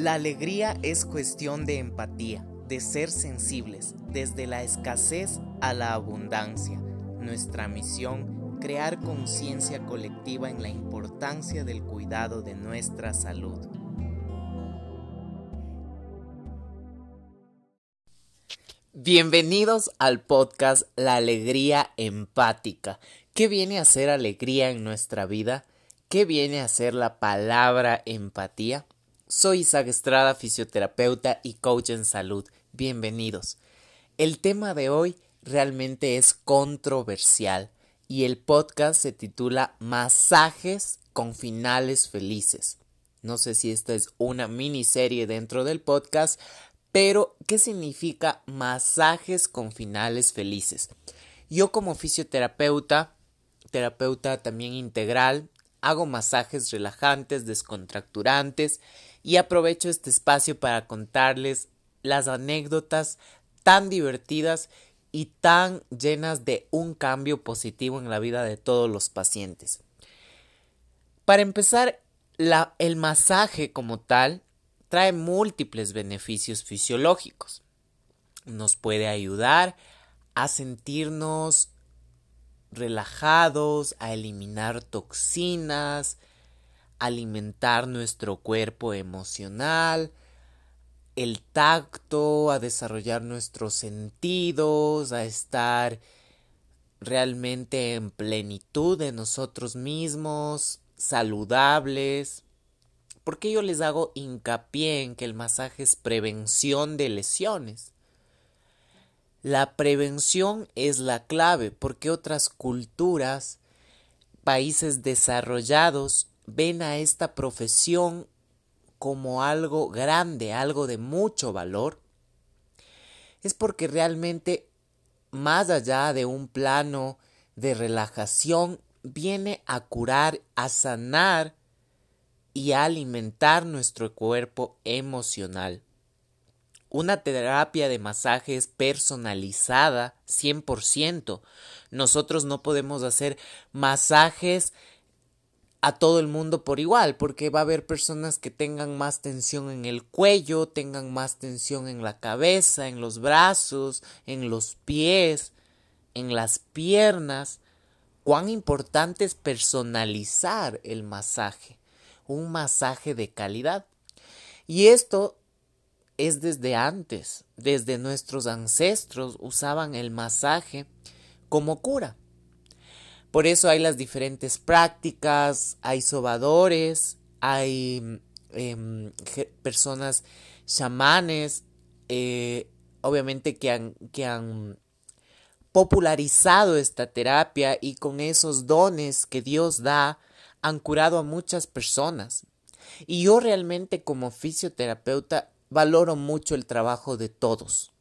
La alegría es cuestión de empatía, de ser sensibles, desde la escasez a la abundancia. Nuestra misión, crear conciencia colectiva en la importancia del cuidado de nuestra salud. Bienvenidos al podcast La Alegría Empática. ¿Qué viene a ser alegría en nuestra vida? ¿Qué viene a ser la palabra empatía? Soy Isaac Estrada, fisioterapeuta y coach en salud. Bienvenidos. El tema de hoy realmente es controversial y el podcast se titula Masajes con finales felices. No sé si esta es una miniserie dentro del podcast, pero ¿qué significa masajes con finales felices? Yo como fisioterapeuta, terapeuta también integral, hago masajes relajantes, descontracturantes y aprovecho este espacio para contarles las anécdotas tan divertidas y tan llenas de un cambio positivo en la vida de todos los pacientes. Para empezar, el masaje como tal trae múltiples beneficios fisiológicos. Nos puede ayudar a sentirnos relajados, a eliminar toxinas, alimentar nuestro cuerpo emocional, el tacto, a desarrollar nuestros sentidos, a estar realmente en plenitud de nosotros mismos, saludables. Porque yo les hago hincapié en que el masaje es prevención de lesiones. La prevención es la clave porque otras culturas, países desarrollados, ven a esta profesión como algo grande, algo de mucho valor, es porque realmente más allá de un plano de relajación, viene a curar, a sanar y a alimentar nuestro cuerpo emocional. Una terapia de masaje es personalizada 100%. Nosotros no podemos hacer masajes a todo el mundo por igual, porque va a haber personas que tengan más tensión en el cuello, tengan más tensión en la cabeza, en los brazos, en los pies, en las piernas. Cuán importante es personalizar el masaje, un masaje de calidad. Y esto es desde antes, desde nuestros ancestros usaban el masaje como cura. Por eso hay las diferentes prácticas, hay sobadores, hay em, personas chamanes, eh, obviamente que han, que han popularizado esta terapia y con esos dones que Dios da han curado a muchas personas. Y yo realmente como fisioterapeuta valoro mucho el trabajo de todos.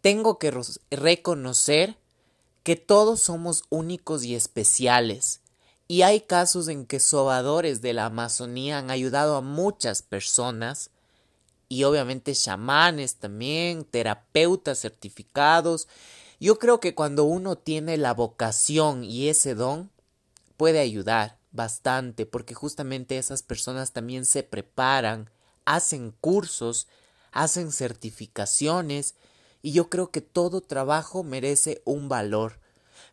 Tengo que reconocer que todos somos únicos y especiales, y hay casos en que sobadores de la Amazonía han ayudado a muchas personas, y obviamente chamanes también, terapeutas certificados. Yo creo que cuando uno tiene la vocación y ese don, puede ayudar bastante, porque justamente esas personas también se preparan, hacen cursos, hacen certificaciones, y yo creo que todo trabajo merece un valor,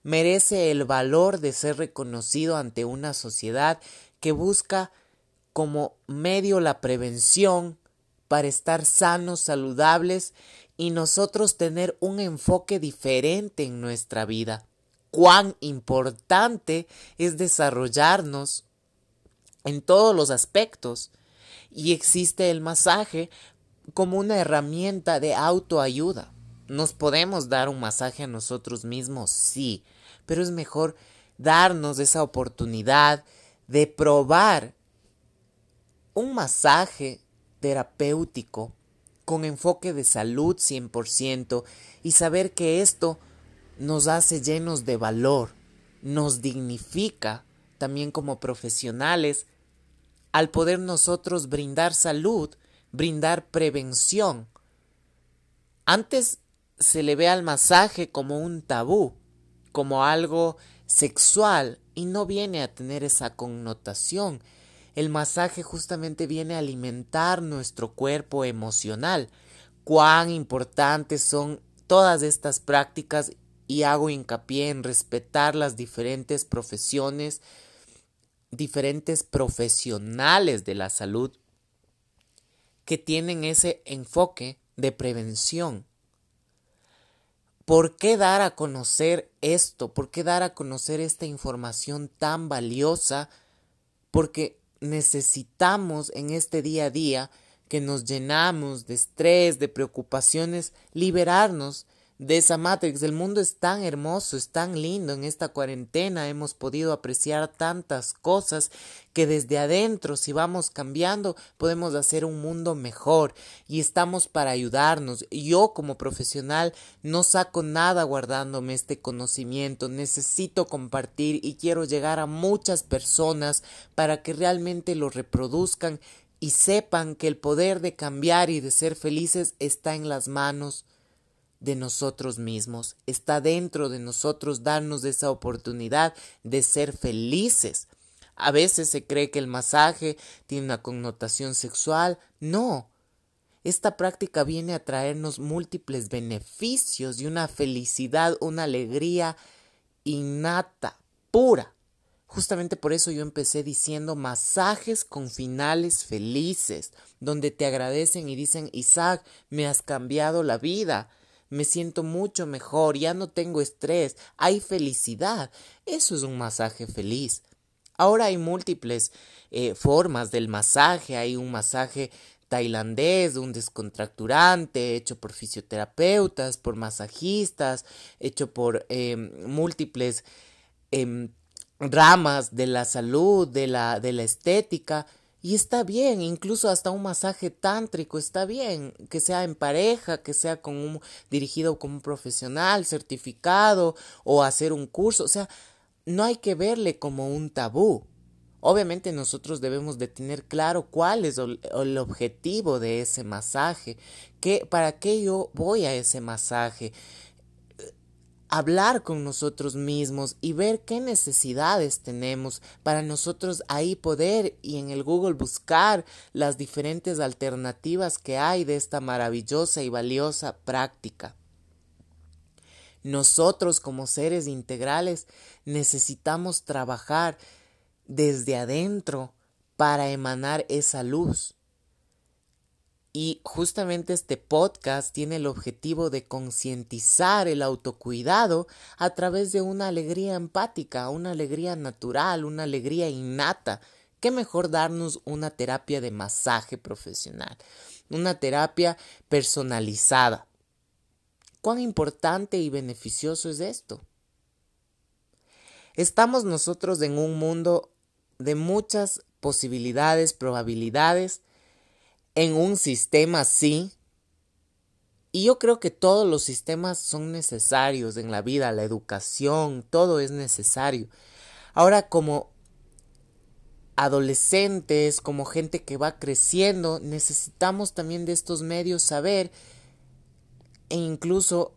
merece el valor de ser reconocido ante una sociedad que busca como medio la prevención para estar sanos, saludables y nosotros tener un enfoque diferente en nuestra vida. Cuán importante es desarrollarnos en todos los aspectos. Y existe el masaje como una herramienta de autoayuda. ¿Nos podemos dar un masaje a nosotros mismos? Sí, pero es mejor darnos esa oportunidad de probar un masaje terapéutico con enfoque de salud 100% y saber que esto nos hace llenos de valor, nos dignifica también como profesionales al poder nosotros brindar salud, brindar prevención. Antes se le ve al masaje como un tabú, como algo sexual, y no viene a tener esa connotación. El masaje justamente viene a alimentar nuestro cuerpo emocional. Cuán importantes son todas estas prácticas y hago hincapié en respetar las diferentes profesiones, diferentes profesionales de la salud que tienen ese enfoque de prevención. ¿Por qué dar a conocer esto? ¿Por qué dar a conocer esta información tan valiosa? Porque necesitamos en este día a día que nos llenamos de estrés, de preocupaciones, liberarnos de esa Matrix. El mundo es tan hermoso, es tan lindo. En esta cuarentena hemos podido apreciar tantas cosas que desde adentro, si vamos cambiando, podemos hacer un mundo mejor y estamos para ayudarnos. Yo como profesional no saco nada guardándome este conocimiento. Necesito compartir y quiero llegar a muchas personas para que realmente lo reproduzcan y sepan que el poder de cambiar y de ser felices está en las manos de nosotros mismos, está dentro de nosotros darnos esa oportunidad de ser felices. A veces se cree que el masaje tiene una connotación sexual. No. Esta práctica viene a traernos múltiples beneficios y una felicidad, una alegría innata, pura. Justamente por eso yo empecé diciendo masajes con finales felices, donde te agradecen y dicen, Isaac, me has cambiado la vida me siento mucho mejor, ya no tengo estrés, hay felicidad. Eso es un masaje feliz. Ahora hay múltiples eh, formas del masaje, hay un masaje tailandés, un descontracturante, hecho por fisioterapeutas, por masajistas, hecho por em, múltiples em, ramas de la salud, de la, de la estética. Y está bien, incluso hasta un masaje tántrico está bien, que sea en pareja, que sea con un, dirigido como un profesional certificado o hacer un curso, o sea, no hay que verle como un tabú. Obviamente nosotros debemos de tener claro cuál es el objetivo de ese masaje, que, para qué yo voy a ese masaje, hablar con nosotros mismos y ver qué necesidades tenemos para nosotros ahí poder y en el Google buscar las diferentes alternativas que hay de esta maravillosa y valiosa práctica. Nosotros como seres integrales necesitamos trabajar desde adentro para emanar esa luz y justamente este podcast tiene el objetivo de concientizar el autocuidado a través de una alegría empática, una alegría natural, una alegría innata. ¿Qué mejor darnos una terapia de masaje profesional? Una terapia personalizada. ¿Cuán importante y beneficioso es esto? Estamos nosotros en un mundo de muchas posibilidades, probabilidades, en un sistema así. Y yo creo que todos los sistemas son necesarios en la vida, la educación, todo es necesario. Ahora como adolescentes, como gente que va creciendo, necesitamos también de estos medios saber e incluso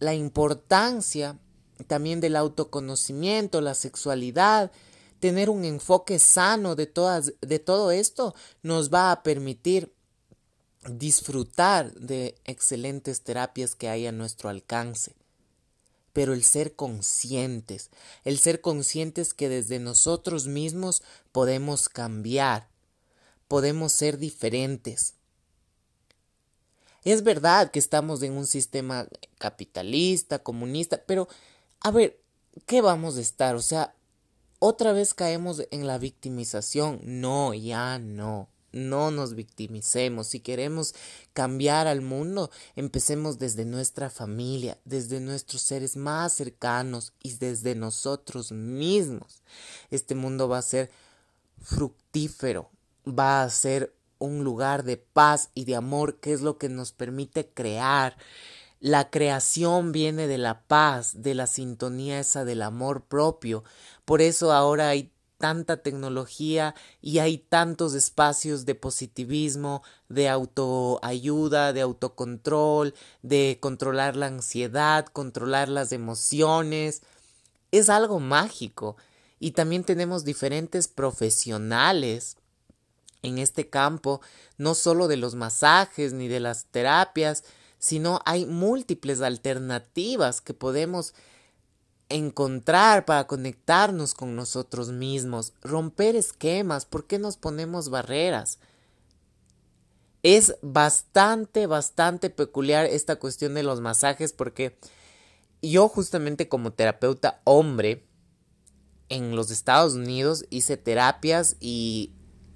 la importancia también del autoconocimiento, la sexualidad, tener un enfoque sano de todas de todo esto nos va a permitir disfrutar de excelentes terapias que hay a nuestro alcance. Pero el ser conscientes, el ser conscientes que desde nosotros mismos podemos cambiar, podemos ser diferentes. Es verdad que estamos en un sistema capitalista, comunista, pero a ver, ¿qué vamos a estar? O sea, otra vez caemos en la victimización. No, ya no. No nos victimicemos. Si queremos cambiar al mundo, empecemos desde nuestra familia, desde nuestros seres más cercanos y desde nosotros mismos. Este mundo va a ser fructífero, va a ser un lugar de paz y de amor, que es lo que nos permite crear. La creación viene de la paz, de la sintonía esa del amor propio. Por eso ahora hay tanta tecnología y hay tantos espacios de positivismo, de autoayuda, de autocontrol, de controlar la ansiedad, controlar las emociones. Es algo mágico. Y también tenemos diferentes profesionales en este campo, no solo de los masajes ni de las terapias, sino hay múltiples alternativas que podemos encontrar para conectarnos con nosotros mismos, romper esquemas, ¿por qué nos ponemos barreras? Es bastante, bastante peculiar esta cuestión de los masajes porque yo justamente como terapeuta hombre en los Estados Unidos hice terapias y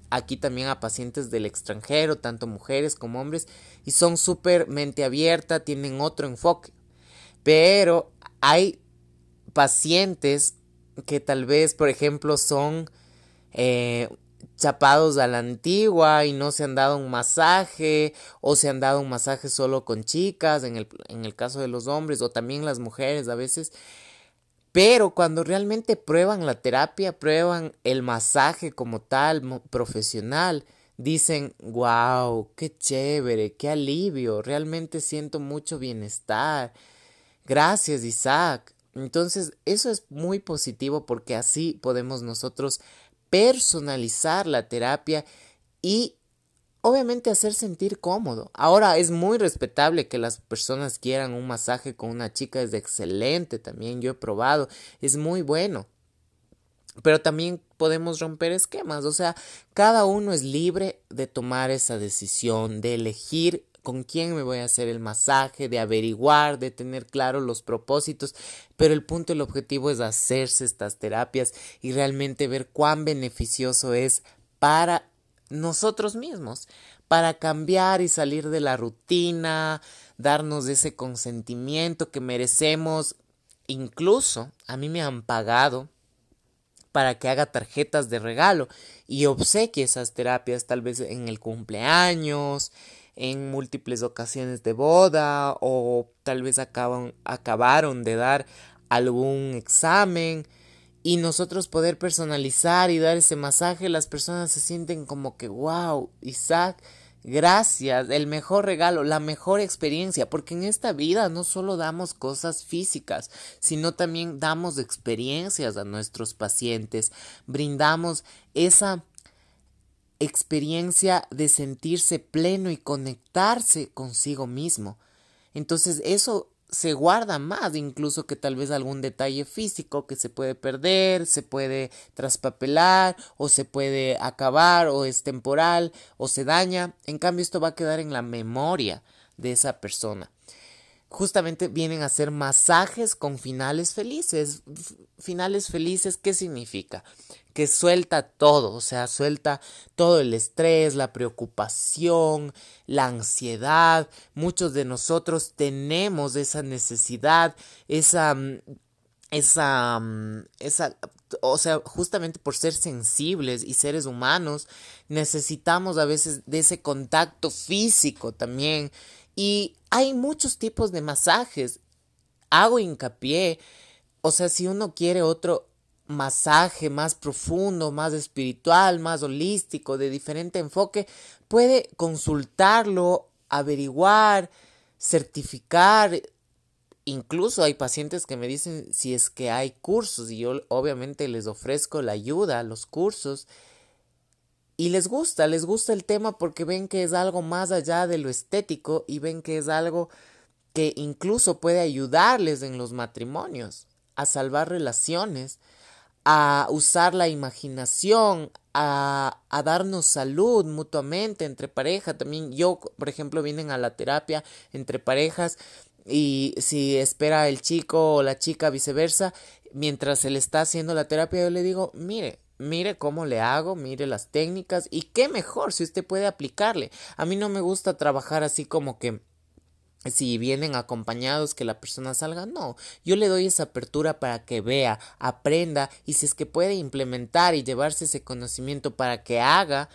aquí también a pacientes del extranjero, tanto mujeres como hombres, y son súper mente abierta, tienen otro enfoque. Pero hay pacientes que tal vez, por ejemplo, son eh, chapados a la antigua y no se han dado un masaje o se han dado un masaje solo con chicas en el, en el caso de los hombres o también las mujeres a veces pero cuando realmente prueban la terapia, prueban el masaje como tal, profesional, dicen, wow, qué chévere, qué alivio, realmente siento mucho bienestar. Gracias, Isaac. Entonces, eso es muy positivo porque así podemos nosotros personalizar la terapia y obviamente hacer sentir cómodo. Ahora es muy respetable que las personas quieran un masaje con una chica, es excelente también, yo he probado, es muy bueno. Pero también podemos romper esquemas, o sea, cada uno es libre de tomar esa decisión, de elegir con quién me voy a hacer el masaje, de averiguar, de tener claro los propósitos, pero el punto, el objetivo es hacerse estas terapias y realmente ver cuán beneficioso es para nosotros mismos para cambiar y salir de la rutina, darnos ese consentimiento que merecemos. Incluso a mí me han pagado para que haga tarjetas de regalo y obsequie esas terapias tal vez en el cumpleaños, en múltiples ocasiones de boda o tal vez acaban, acabaron de dar algún examen. Y nosotros poder personalizar y dar ese masaje, las personas se sienten como que, wow, Isaac, gracias, el mejor regalo, la mejor experiencia, porque en esta vida no solo damos cosas físicas, sino también damos experiencias a nuestros pacientes, brindamos esa experiencia de sentirse pleno y conectarse consigo mismo. Entonces eso se guarda más incluso que tal vez algún detalle físico que se puede perder, se puede traspapelar o se puede acabar o es temporal o se daña. En cambio esto va a quedar en la memoria de esa persona. Justamente vienen a ser masajes con finales felices. Finales felices, ¿qué significa? que suelta todo, o sea, suelta todo el estrés, la preocupación, la ansiedad. Muchos de nosotros tenemos esa necesidad, esa mm, esa mm, esa o sea, justamente por ser sensibles y seres humanos, necesitamos a veces de ese contacto físico también. Y hay muchos tipos de masajes. Hago hincapié, o sea, si uno quiere otro masaje más profundo, más espiritual, más holístico, de diferente enfoque, puede consultarlo, averiguar, certificar. Incluso hay pacientes que me dicen si es que hay cursos y yo obviamente les ofrezco la ayuda, los cursos. Y les gusta, les gusta el tema porque ven que es algo más allá de lo estético y ven que es algo que incluso puede ayudarles en los matrimonios, a salvar relaciones a usar la imaginación, a, a, darnos salud mutuamente entre pareja. También yo, por ejemplo, vienen a la terapia entre parejas y si espera el chico o la chica viceversa, mientras se le está haciendo la terapia, yo le digo, mire, mire cómo le hago, mire las técnicas y qué mejor si usted puede aplicarle. A mí no me gusta trabajar así como que si vienen acompañados que la persona salga, no, yo le doy esa apertura para que vea, aprenda y si es que puede implementar y llevarse ese conocimiento para que haga,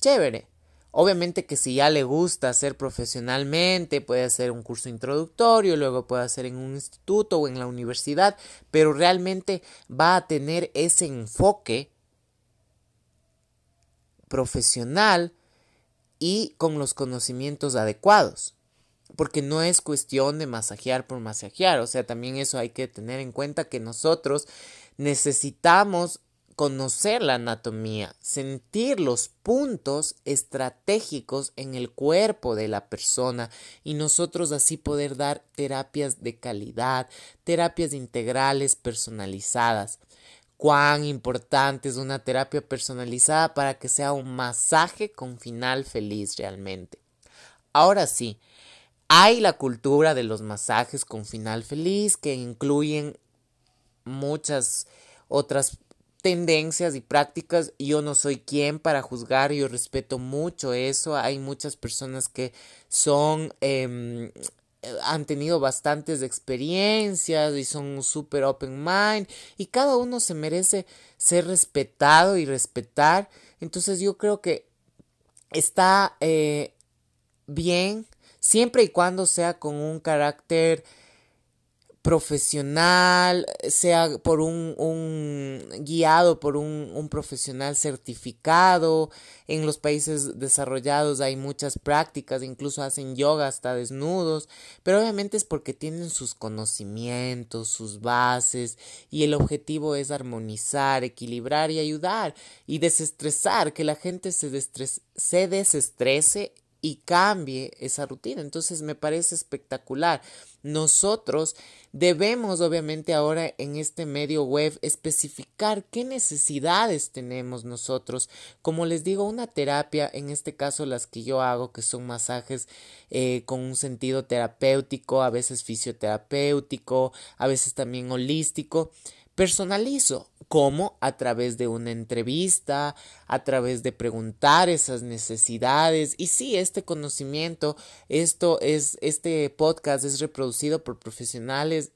chévere. Obviamente que si ya le gusta hacer profesionalmente, puede hacer un curso introductorio, luego puede hacer en un instituto o en la universidad, pero realmente va a tener ese enfoque profesional y con los conocimientos adecuados porque no es cuestión de masajear por masajear, o sea, también eso hay que tener en cuenta que nosotros necesitamos conocer la anatomía, sentir los puntos estratégicos en el cuerpo de la persona y nosotros así poder dar terapias de calidad, terapias integrales personalizadas. Cuán importante es una terapia personalizada para que sea un masaje con final feliz realmente. Ahora sí, hay la cultura de los masajes con final feliz que incluyen muchas otras tendencias y prácticas. Yo no soy quien para juzgar, yo respeto mucho eso. Hay muchas personas que son, em, han tenido bastantes experiencias y son súper open mind y cada uno se merece ser respetado y respetar. Entonces yo creo que está eh, bien siempre y cuando sea con un carácter profesional, sea por un, un guiado por un, un, profesional certificado. En los países desarrollados hay muchas prácticas, incluso hacen yoga hasta desnudos, pero obviamente es porque tienen sus conocimientos, sus bases, y el objetivo es armonizar, equilibrar y ayudar y desestresar, que la gente se, se desestrese y cambie esa rutina. Entonces me parece espectacular. Nosotros debemos obviamente ahora en este medio web especificar qué necesidades tenemos nosotros. Como les digo, una terapia, en este caso las que yo hago, que son masajes eh, con un sentido terapéutico, a veces fisioterapéutico, a veces también holístico personalizo. ¿Cómo? A través de una entrevista, a través de preguntar esas necesidades. Y sí, este conocimiento, esto es, este podcast es reproducido por profesionales.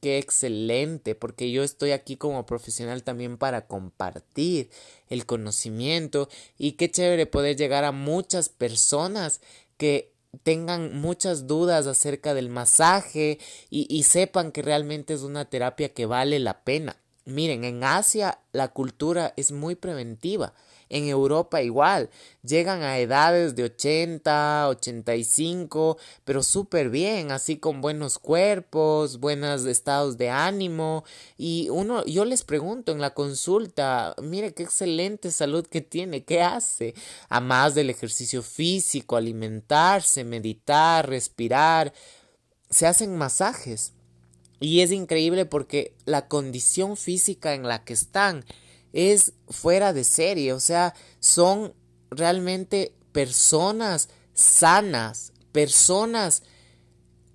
Qué excelente, porque yo estoy aquí como profesional también para compartir el conocimiento y qué chévere poder llegar a muchas personas que tengan muchas dudas acerca del masaje y, y, sepan que realmente es una terapia que vale la pena. Miren, en Asia la cultura es muy preventiva. En Europa igual, llegan a edades de 80, 85, pero súper bien, así con buenos cuerpos, buenos estados de ánimo. Y uno, yo les pregunto en la consulta, mire qué excelente salud que tiene, ¿qué hace? A más del ejercicio físico, alimentarse, meditar, respirar, se hacen masajes. Y es increíble porque la condición física en la que están es fuera de serie, o sea, son realmente personas sanas, personas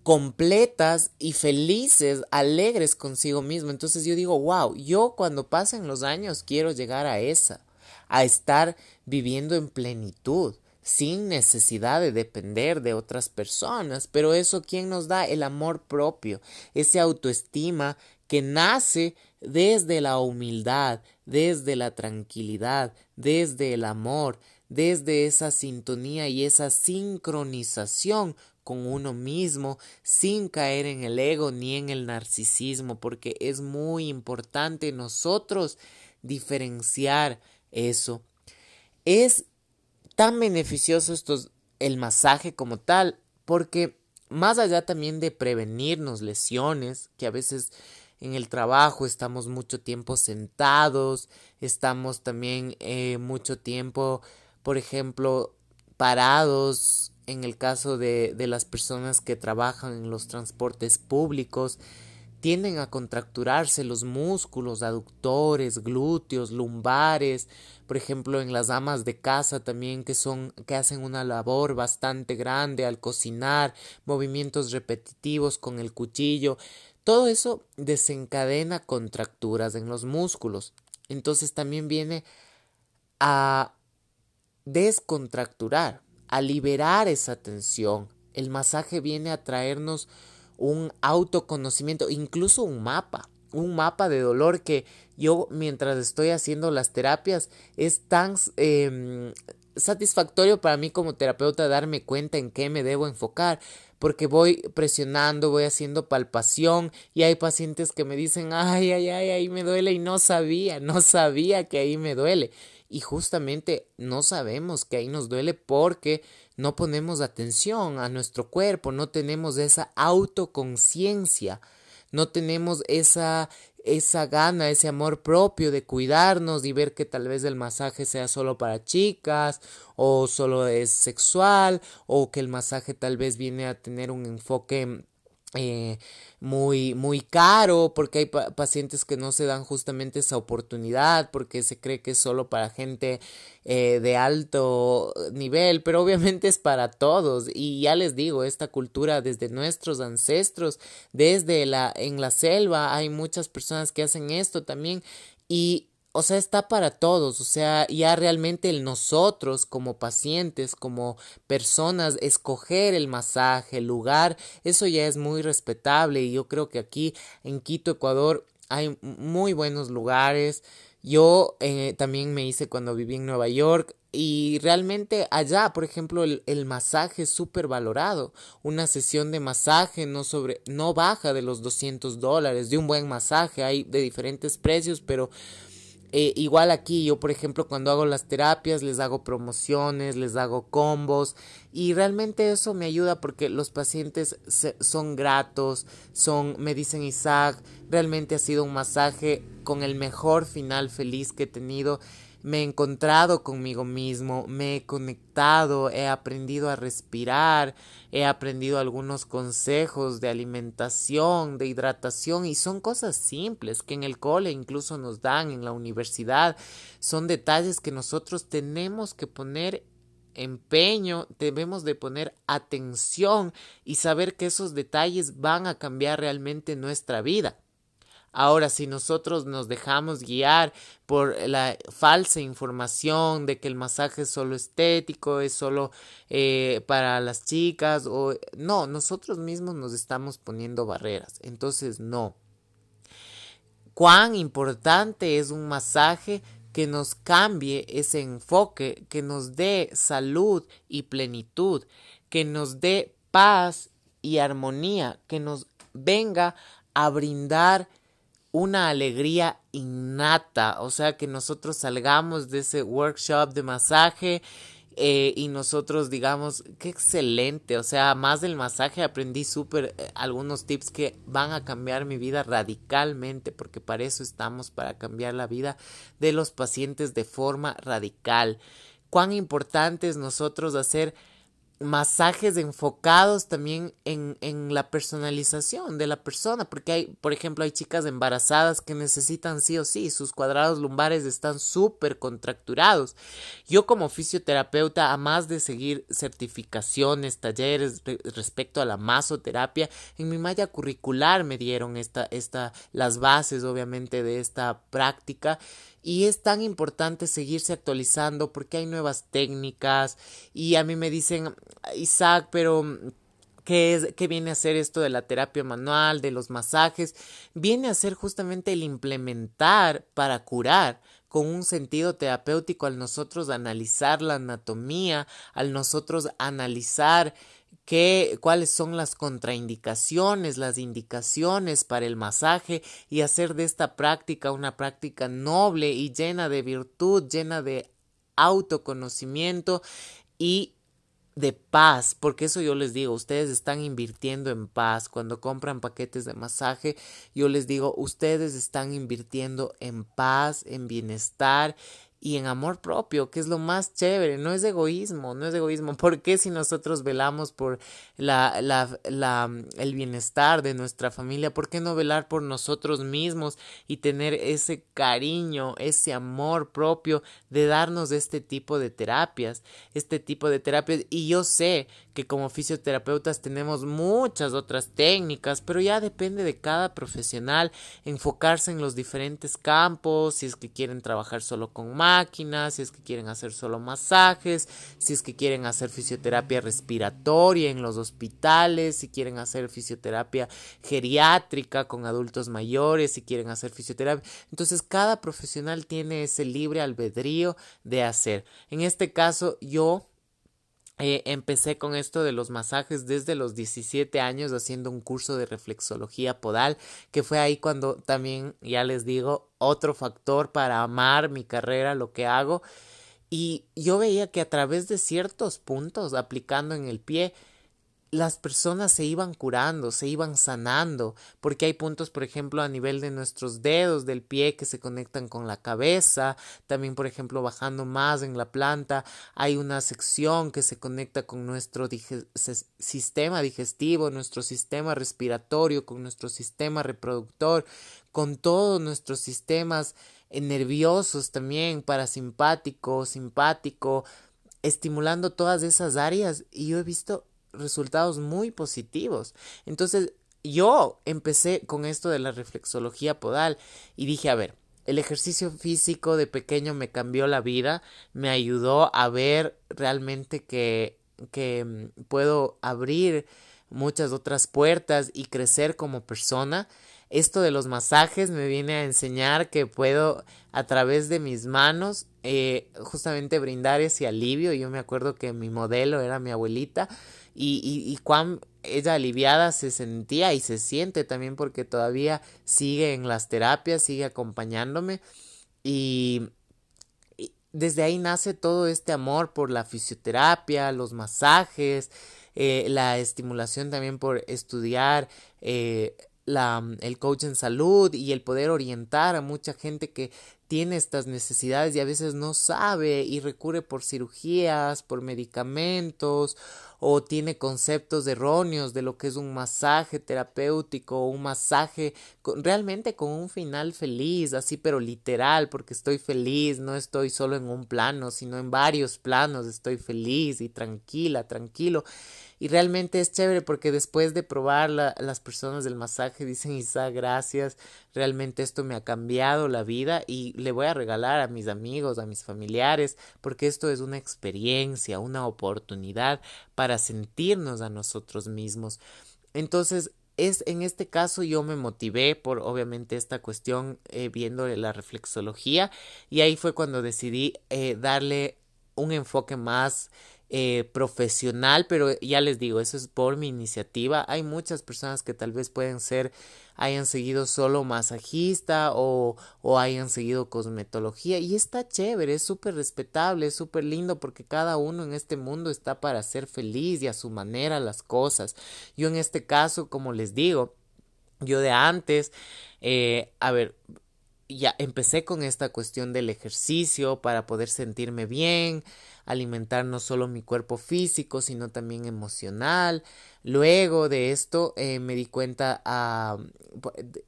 completas y felices, alegres consigo mismo. Entonces yo digo, wow, yo cuando pasen los años quiero llegar a esa, a estar viviendo en plenitud, sin necesidad de depender de otras personas. Pero eso, ¿quién nos da? El amor propio, ese autoestima que nace desde la humildad, desde la tranquilidad, desde el amor, desde esa sintonía y esa sincronización con uno mismo sin caer en el ego ni en el narcisismo porque es muy importante nosotros diferenciar eso. Es tan beneficioso esto, el masaje como tal porque más allá también de prevenirnos lesiones que a veces en el trabajo, estamos mucho tiempo sentados, estamos también eh, mucho tiempo, por ejemplo, parados en el caso de, de las personas que trabajan en los transportes públicos, tienden a contracturarse los músculos aductores, glúteos, lumbares, por ejemplo en las amas de casa también que son que hacen una labor bastante grande al cocinar, movimientos repetitivos con el cuchillo, todo eso desencadena contracturas en los músculos. Entonces también viene a descontracturar, a liberar esa tensión. El masaje viene a traernos un autoconocimiento, incluso un mapa, un mapa de dolor que yo mientras estoy haciendo las terapias es tan em, satisfactorio para mí como terapeuta darme cuenta en qué me debo enfocar, porque voy presionando, voy haciendo palpación y hay pacientes que me dicen, ay, ay, ay, ahí me duele y no sabía, no sabía que ahí me duele. Y justamente no sabemos que ahí nos duele porque no ponemos atención a nuestro cuerpo, no tenemos esa autoconciencia, no tenemos esa esa gana, ese amor propio de cuidarnos y ver que tal vez el masaje sea solo para chicas o solo es sexual o que el masaje tal vez viene a tener un enfoque eh, muy, muy caro porque hay pacientes que no se dan justamente esa oportunidad porque se cree que es solo para gente eh, de alto nivel pero obviamente es para todos. Y ya les digo esta cultura desde nuestros ancestros desde la en la selva hay muchas personas que hacen esto también. Y o sea, está para todos, o sea, ya realmente el nosotros como pacientes, como personas, escoger el masaje, el lugar, eso ya es muy respetable y yo creo que aquí en Quito, Ecuador, hay muy buenos lugares. Yo eh, también me hice cuando viví en Nueva York y realmente allá, por ejemplo, el, el masaje es súper valorado. Una sesión de masaje no, sobre, no baja de los 200 dólares, de un buen masaje, hay de diferentes precios, pero eh, igual aquí yo, por ejemplo, cuando hago las terapias, les hago promociones, les hago combos y realmente eso me ayuda porque los pacientes son gratos, son, me dicen Isaac, realmente ha sido un masaje con el mejor final feliz que he tenido me he encontrado conmigo mismo, me he conectado, he aprendido a respirar, he aprendido algunos consejos de alimentación, de hidratación y son cosas simples que en el cole incluso nos dan en la universidad, son detalles que nosotros tenemos que poner empeño, debemos de poner atención y saber que esos detalles van a cambiar realmente nuestra vida. Ahora, si nosotros nos dejamos guiar por la falsa información de que el masaje es solo estético, es solo eh, para las chicas, o no, nosotros mismos nos estamos poniendo barreras. Entonces, no. Cuán importante es un masaje que nos cambie ese enfoque, que nos dé salud y plenitud, que nos dé paz y armonía, que nos venga a brindar una alegría innata, o sea, que nosotros salgamos de ese workshop de masaje eh, y nosotros digamos, qué excelente, o sea, más del masaje aprendí súper eh, algunos tips que van a cambiar mi vida radicalmente, porque para eso estamos, para cambiar la vida de los pacientes de forma radical. Cuán importante es nosotros hacer masajes enfocados también en, en, la personalización de la persona, porque hay, por ejemplo, hay chicas embarazadas que necesitan sí o sí, sus cuadrados lumbares están súper contracturados. Yo como fisioterapeuta, a más de seguir certificaciones, talleres respecto a la masoterapia, en mi malla curricular me dieron esta, esta, las bases obviamente de esta práctica y es tan importante seguirse actualizando porque hay nuevas técnicas y a mí me dicen, Isaac, pero ¿Qué, es, ¿Qué viene a ser esto de la terapia manual, de los masajes? Viene a ser justamente el implementar para curar con un sentido terapéutico al nosotros analizar la anatomía, al nosotros analizar qué, cuáles son las contraindicaciones, las indicaciones para el masaje y hacer de esta práctica una práctica noble y llena de virtud, llena de autoconocimiento y de paz, porque eso yo les digo, ustedes están invirtiendo en paz. Cuando compran paquetes de masaje, yo les digo, ustedes están invirtiendo en paz, en bienestar y en amor propio, que es lo más chévere, no es egoísmo, no es egoísmo. ¿Por qué si nosotros velamos por la, la, el bienestar de nuestra familia, por qué no velar por nosotros mismos y tener ese cariño, ese amor propio de darnos este tipo de terapias, este tipo de terapias? Y yo sé que como fisioterapeutas tenemos muchas otras técnicas, pero ya depende de cada profesional enfocarse en los diferentes campos, si es que quieren trabajar solo con máquinas, si es que quieren hacer solo masajes, si es que quieren hacer fisioterapia respiratoria en los hospitales, si quieren hacer fisioterapia geriátrica con adultos mayores, si quieren hacer fisioterapia. Entonces cada profesional tiene ese libre albedrío de hacer. En este caso yo eh, empecé con esto de los masajes desde los 17 años haciendo un curso de reflexología podal, que fue ahí cuando también, ya les digo, otro factor para amar mi carrera, lo que hago. Y yo veía que a través de ciertos puntos, aplicando en el pie, las personas se iban curando, se iban sanando, porque hay puntos, por ejemplo, a nivel de nuestros dedos del pie que se conectan con la cabeza, también, por ejemplo, bajando más en la planta, hay una sección que se conecta con nuestro sistema digestivo, nuestro sistema respiratorio, con nuestro sistema reproductor, con todos nuestros sistemas nerviosos también, parasimpático, simpático, estimulando todas esas áreas. Y yo he visto resultados muy positivos. Entonces, yo empecé con esto de la reflexología podal y dije, a ver, el ejercicio físico de pequeño me cambió la vida, me ayudó a ver realmente que, que mm, puedo abrir muchas otras puertas y crecer como persona. Esto de los masajes me viene a enseñar que puedo a través de mis manos eh, justamente brindar ese alivio. Yo me acuerdo que mi modelo era mi abuelita y, y, y cuán ella aliviada se sentía y se siente también porque todavía sigue en las terapias, sigue acompañándome. Y, desde ahí nace todo este amor por la fisioterapia, los masajes, eh, la estimulación también por estudiar eh, la, el coach en salud y el poder orientar a mucha gente que tiene estas necesidades y a veces no sabe y recurre por cirugías, por medicamentos o tiene conceptos erróneos de lo que es un masaje terapéutico, un masaje realmente con un final feliz, así pero literal, porque estoy feliz, no estoy solo en un plano, sino en varios planos, estoy feliz y tranquila, tranquilo. Y realmente es chévere porque después de probar las personas del masaje dicen, Isa, gracias, realmente esto me ha cambiado la vida y le voy a regalar a mis amigos, a mis familiares, porque esto es una experiencia, una oportunidad para sentirnos a nosotros mismos. Entonces, es en este caso yo me motivé por obviamente esta cuestión eh, viendo la reflexología y ahí fue cuando decidí eh, darle un enfoque más eh, profesional, pero ya les digo, eso es por mi iniciativa. Hay muchas personas que tal vez pueden ser, hayan seguido solo masajista o, o hayan seguido cosmetología y está chévere, es súper respetable, es súper lindo porque cada uno en este mundo está para ser feliz y a su manera las cosas. Yo en este caso, como les digo, yo de antes, eh, a ver, ya empecé con esta cuestión del ejercicio para poder sentirme bien, alimentar no solo mi cuerpo físico, sino también emocional. Luego de esto eh, me di cuenta,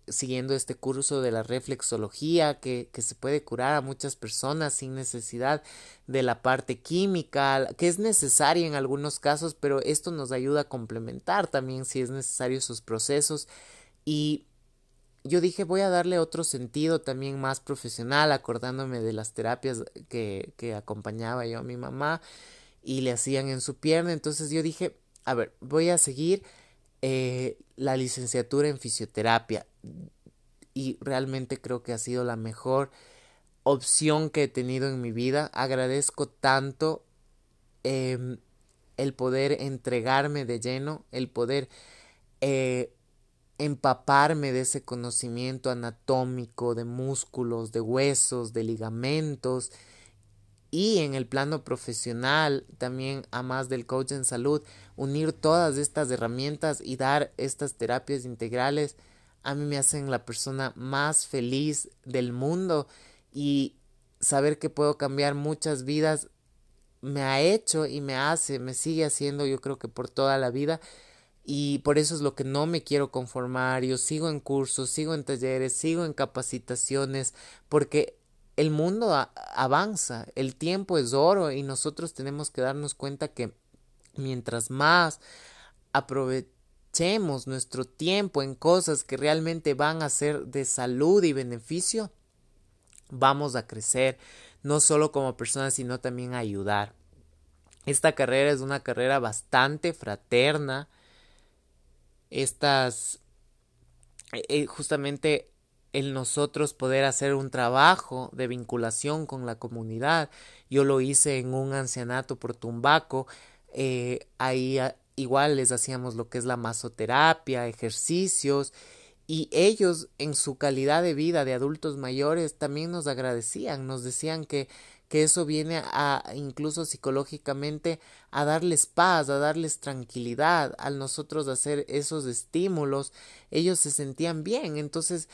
siguiendo este curso de la reflexología, que, que se puede curar a muchas personas sin necesidad de la parte química, que es necesaria en algunos casos, pero esto nos ayuda a complementar también si es necesario sus procesos y yo dije voy a darle otro sentido también más profesional, acordándome de las terapias que, que acompañaba yo a mi mamá y le hacían en su pierna. Entonces yo dije, a ver, voy a seguir eh, la licenciatura en fisioterapia y realmente creo que ha sido la mejor opción que he tenido en mi vida. Agradezco tanto eh, el poder entregarme de lleno, el poder eh, empaparme de ese conocimiento anatómico, de músculos, de huesos, de ligamentos y en el plano profesional también a más del coach en salud, unir todas estas herramientas y dar estas terapias integrales a mí me hacen la persona más feliz del mundo y saber que puedo cambiar muchas vidas me ha hecho y me hace, me sigue haciendo yo creo que por toda la vida y por eso es lo que no me quiero conformar. Yo sigo en cursos, sigo en talleres, sigo en capacitaciones, porque el mundo avanza, el tiempo es oro y nosotros tenemos que darnos cuenta que mientras más aprovechemos nuestro tiempo en cosas que realmente van a ser de salud y beneficio, vamos a crecer, no solo como personas, sino también a ayudar. Esta carrera es una carrera bastante fraterna, estas, eh, eh, justamente el nosotros poder hacer un trabajo de vinculación con la comunidad. Yo lo hice en un ancianato por Tumbaco, eh, ahí ah, igual les hacíamos lo que es la masoterapia, ejercicios, y ellos en su calidad de vida de adultos mayores también nos agradecían, nos decían que que eso viene a incluso psicológicamente a darles paz, a darles tranquilidad, al nosotros hacer esos estímulos, ellos se sentían bien, entonces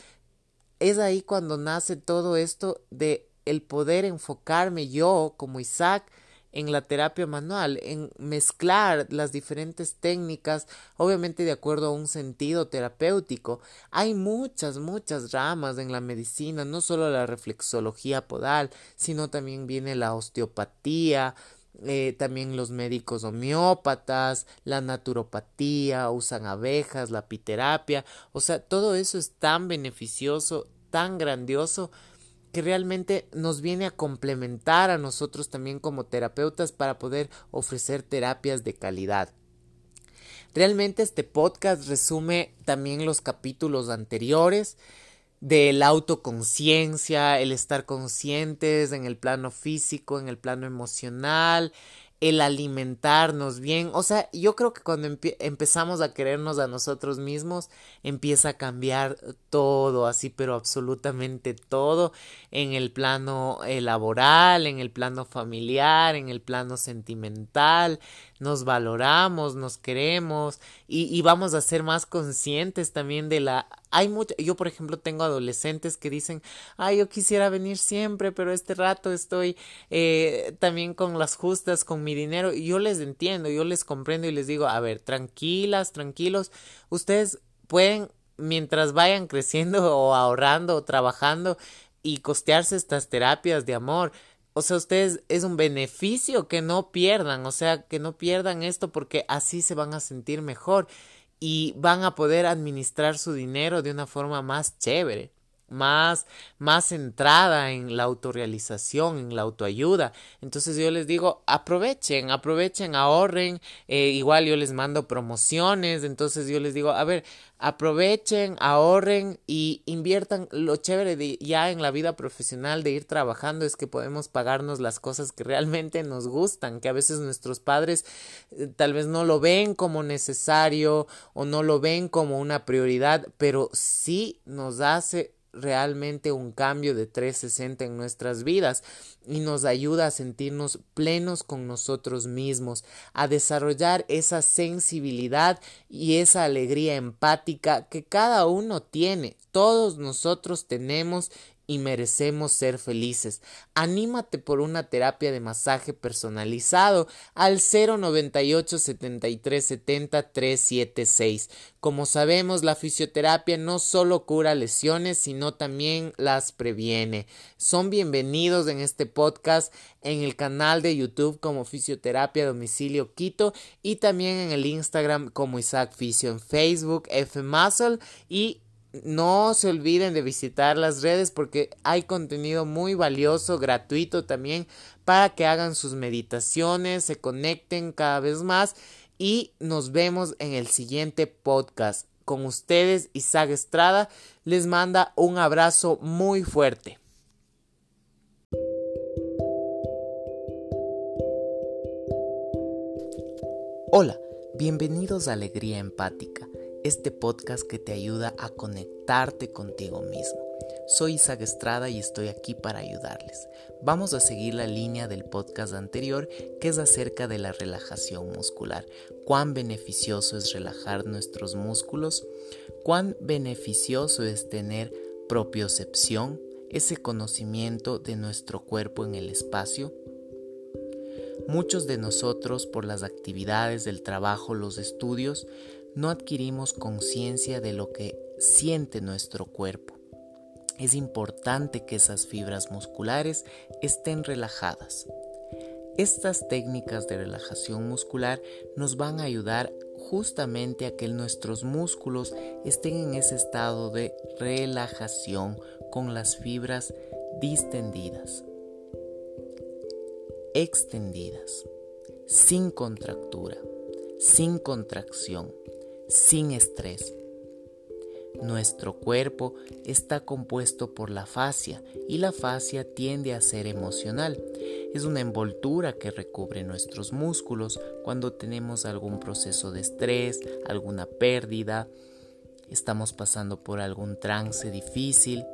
es ahí cuando nace todo esto de el poder enfocarme yo como Isaac en la terapia manual, en mezclar las diferentes técnicas, obviamente de acuerdo a un sentido terapéutico. Hay muchas, muchas ramas en la medicina, no solo la reflexología podal, sino también viene la osteopatía, eh, también los médicos homeópatas, la naturopatía, usan abejas, la apiterapia, o sea, todo eso es tan beneficioso, tan grandioso que realmente nos viene a complementar a nosotros también como terapeutas para poder ofrecer terapias de calidad. Realmente este podcast resume también los capítulos anteriores de la autoconciencia, el estar conscientes en el plano físico, en el plano emocional, el alimentarnos bien. O sea, yo creo que cuando empezamos a querernos a nosotros mismos, empieza a cambiar todo, así, pero absolutamente todo, en el plano eh, laboral, en el plano familiar, en el plano sentimental, nos valoramos, nos queremos y, y vamos a ser más conscientes también de la hay mucho, yo por ejemplo tengo adolescentes que dicen, ay, yo quisiera venir siempre, pero este rato estoy eh, también con las justas, con mi dinero, y yo les entiendo, yo les comprendo y les digo, a ver, tranquilas, tranquilos, ustedes pueden, mientras vayan creciendo o ahorrando o trabajando y costearse estas terapias de amor, o sea, ustedes es un beneficio que no pierdan, o sea, que no pierdan esto porque así se van a sentir mejor y van a poder administrar su dinero de una forma más chévere más, más centrada en la autorrealización, en la autoayuda. Entonces yo les digo, aprovechen, aprovechen, ahorren. Eh, igual yo les mando promociones. Entonces yo les digo, a ver, aprovechen, ahorren y inviertan. Lo chévere de ya en la vida profesional de ir trabajando es que podemos pagarnos las cosas que realmente nos gustan, que a veces nuestros padres eh, tal vez no lo ven como necesario o no lo ven como una prioridad, pero sí nos hace realmente un cambio de 360 en nuestras vidas y nos ayuda a sentirnos plenos con nosotros mismos, a desarrollar esa sensibilidad y esa alegría empática que cada uno tiene, todos nosotros tenemos y merecemos ser felices. Anímate por una terapia de masaje personalizado al 098 73 70 376. Como sabemos, la fisioterapia no solo cura lesiones, sino también las previene. Son bienvenidos en este podcast en el canal de YouTube como Fisioterapia Domicilio Quito y también en el Instagram como Isaac Fisio en Facebook F Muscle y no se olviden de visitar las redes porque hay contenido muy valioso, gratuito también, para que hagan sus meditaciones, se conecten cada vez más y nos vemos en el siguiente podcast. Con ustedes, Isaac Estrada, les manda un abrazo muy fuerte. Hola, bienvenidos a Alegría Empática este podcast que te ayuda a conectarte contigo mismo. Soy Isaac Estrada y estoy aquí para ayudarles. Vamos a seguir la línea del podcast anterior que es acerca de la relajación muscular. Cuán beneficioso es relajar nuestros músculos, cuán beneficioso es tener propiocepción, ese conocimiento de nuestro cuerpo en el espacio. Muchos de nosotros por las actividades del trabajo, los estudios, no adquirimos conciencia de lo que siente nuestro cuerpo. Es importante que esas fibras musculares estén relajadas. Estas técnicas de relajación muscular nos van a ayudar justamente a que nuestros músculos estén en ese estado de relajación con las fibras distendidas, extendidas, sin contractura, sin contracción sin estrés. Nuestro cuerpo está compuesto por la fascia y la fascia tiende a ser emocional. Es una envoltura que recubre nuestros músculos cuando tenemos algún proceso de estrés, alguna pérdida, estamos pasando por algún trance difícil.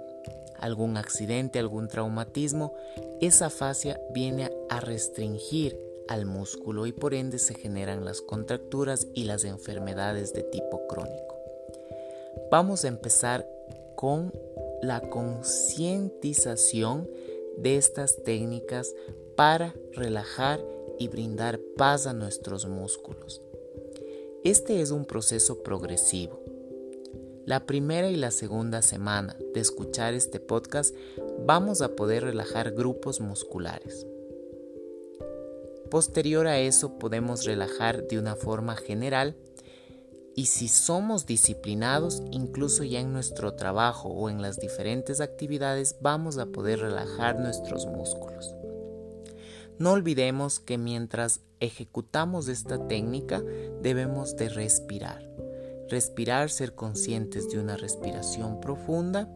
algún accidente, algún traumatismo, esa fascia viene a restringir al músculo y por ende se generan las contracturas y las enfermedades de tipo crónico. Vamos a empezar con la concientización de estas técnicas para relajar y brindar paz a nuestros músculos. Este es un proceso progresivo. La primera y la segunda semana de escuchar este podcast vamos a poder relajar grupos musculares. Posterior a eso podemos relajar de una forma general y si somos disciplinados, incluso ya en nuestro trabajo o en las diferentes actividades, vamos a poder relajar nuestros músculos. No olvidemos que mientras ejecutamos esta técnica debemos de respirar. Respirar, ser conscientes de una respiración profunda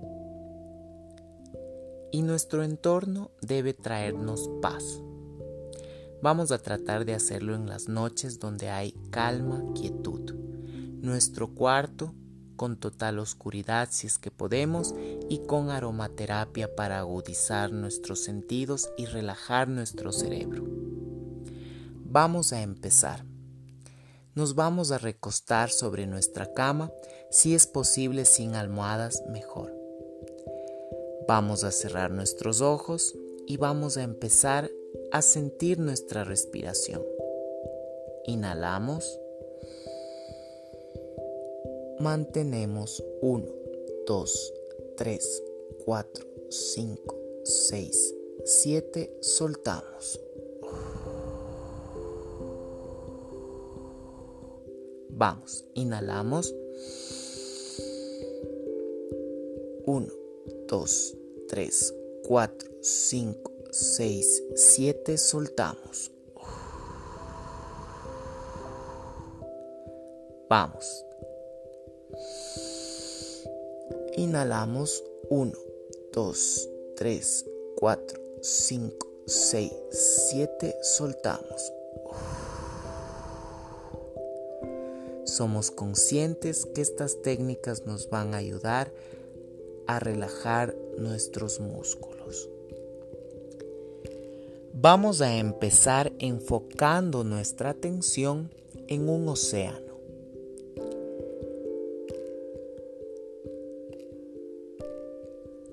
y nuestro entorno debe traernos paz. Vamos a tratar de hacerlo en las noches donde hay calma, quietud. Nuestro cuarto con total oscuridad si es que podemos y con aromaterapia para agudizar nuestros sentidos y relajar nuestro cerebro. Vamos a empezar. Nos vamos a recostar sobre nuestra cama, si es posible sin almohadas mejor. Vamos a cerrar nuestros ojos y vamos a empezar a sentir nuestra respiración. Inhalamos. Mantenemos 1, 2, 3, 4, 5, 6, 7. Soltamos. Vamos, inhalamos. 1, 2, 3, 4, 5, 6, 7, soltamos. Vamos. Inhalamos 1, 2, 3, 4, 5, 6, 7, soltamos. Somos conscientes que estas técnicas nos van a ayudar a relajar nuestros músculos. Vamos a empezar enfocando nuestra atención en un océano.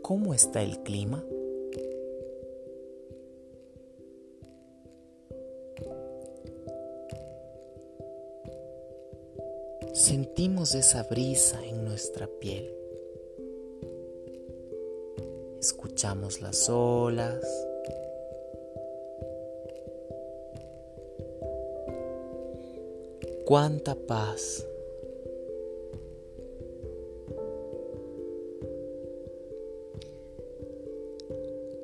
¿Cómo está el clima? Sentimos esa brisa en nuestra piel. Escuchamos las olas. Cuánta paz.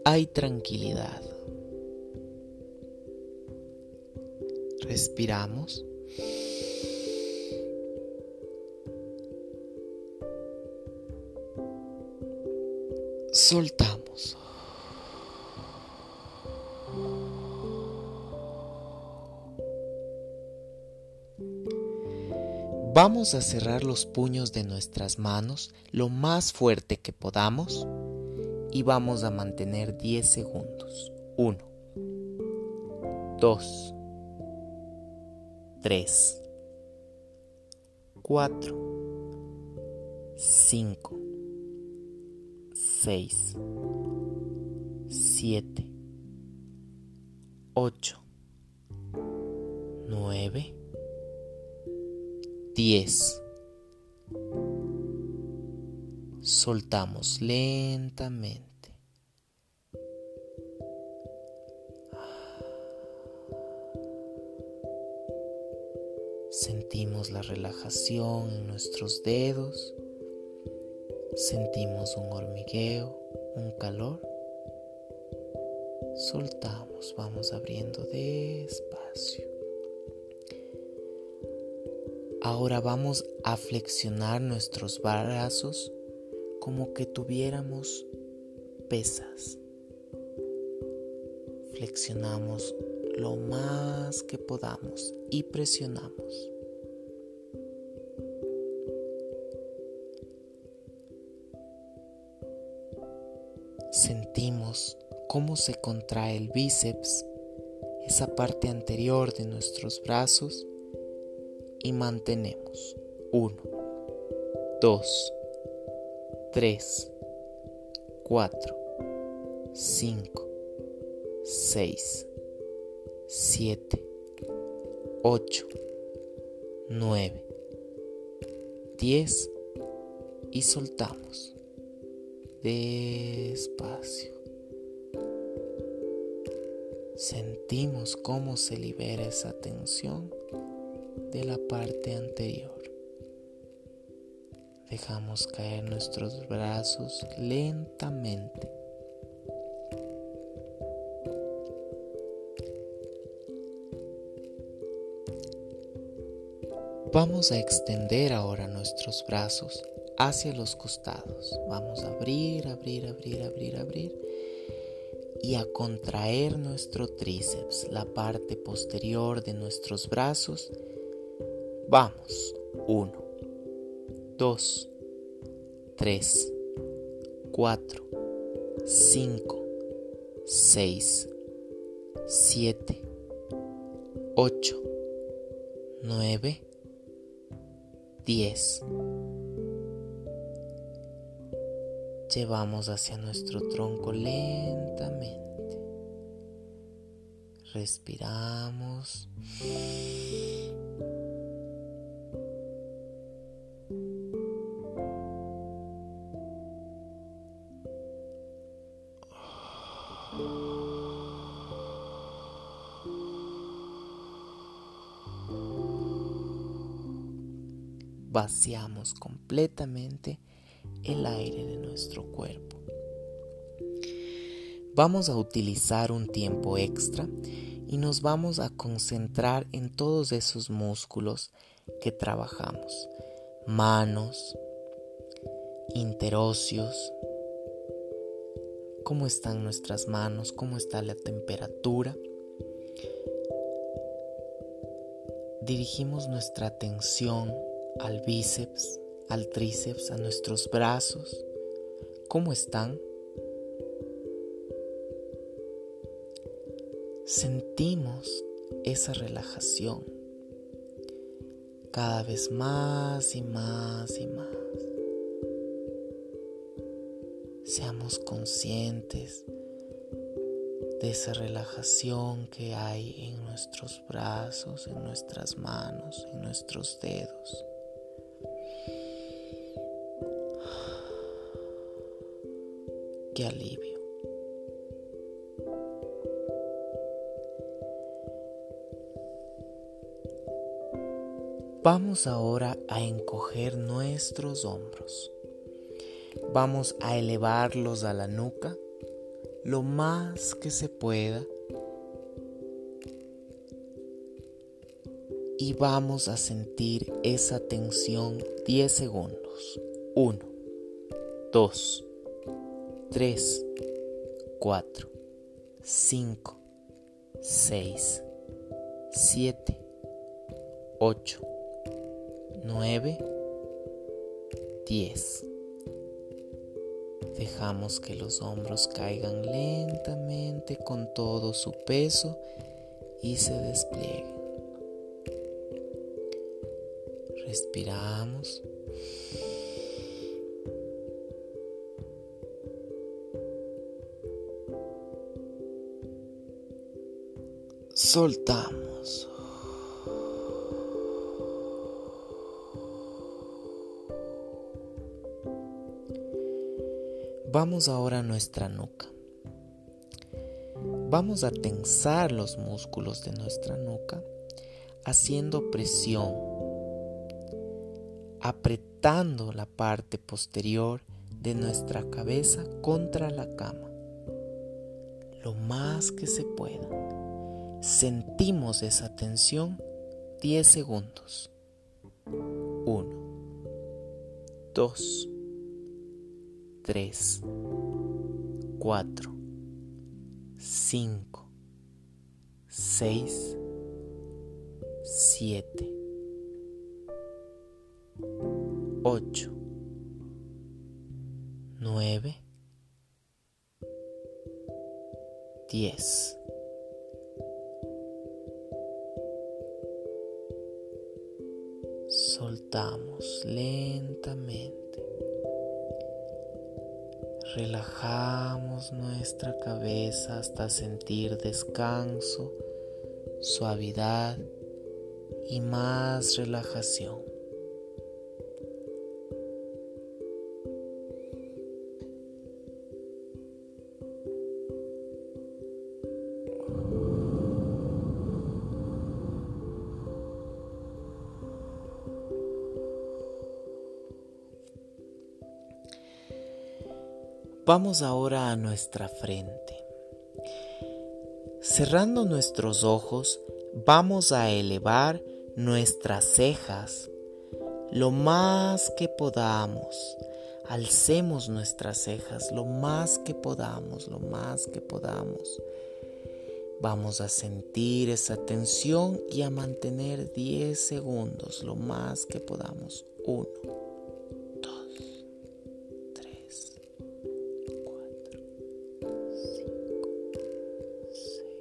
Hay tranquilidad. Respiramos. Soltamos. Vamos a cerrar los puños de nuestras manos lo más fuerte que podamos y vamos a mantener 10 segundos. 1, 2, 3, 4, 5, 6, 10. Soltamos lentamente. Sentimos la relajación en nuestros dedos. Sentimos un hormigueo, un calor. Soltamos, vamos abriendo despacio. Ahora vamos a flexionar nuestros brazos como que tuviéramos pesas. Flexionamos lo más que podamos y presionamos. cómo se contrae el bíceps, esa parte anterior de nuestros brazos y mantenemos. 1, 2, 3, 4, 5, 6, 7, 8, 9, 10 y soltamos despacio. Sentimos cómo se libera esa tensión de la parte anterior. Dejamos caer nuestros brazos lentamente. Vamos a extender ahora nuestros brazos hacia los costados. Vamos a abrir, abrir, abrir, abrir, abrir. Y a contraer nuestro tríceps, la parte posterior de nuestros brazos. Vamos. Uno, dos, tres, cuatro, cinco, seis, siete, ocho, nueve, diez llevamos hacia nuestro tronco lentamente. Respiramos. Vaciamos completamente el aire de nuestro cuerpo. Vamos a utilizar un tiempo extra y nos vamos a concentrar en todos esos músculos que trabajamos. Manos, interóseos, cómo están nuestras manos, cómo está la temperatura. Dirigimos nuestra atención al bíceps, al tríceps, a nuestros brazos. ¿Cómo están? Sentimos esa relajación cada vez más y más y más. Seamos conscientes de esa relajación que hay en nuestros brazos, en nuestras manos, en nuestros dedos. Qué alivio. Vamos ahora a encoger nuestros hombros. Vamos a elevarlos a la nuca lo más que se pueda. Y vamos a sentir esa tensión 10 segundos. 1, 2, 3, 4, 5, 6, 7, 8, 9, 10. Dejamos que los hombros caigan lentamente con todo su peso y se desplieguen. Respiramos. Soltamos. Vamos ahora a nuestra nuca. Vamos a tensar los músculos de nuestra nuca haciendo presión, apretando la parte posterior de nuestra cabeza contra la cama, lo más que se pueda. Sentimos esa tensión 10 segundos. 1, 2, 3, 4, 5, 6, 7, 8, 9, 10. Hasta sentir descanso, suavidad y más relajación. Vamos ahora a nuestra frente. Cerrando nuestros ojos, vamos a elevar nuestras cejas lo más que podamos. Alcemos nuestras cejas lo más que podamos, lo más que podamos. Vamos a sentir esa tensión y a mantener 10 segundos, lo más que podamos. 1.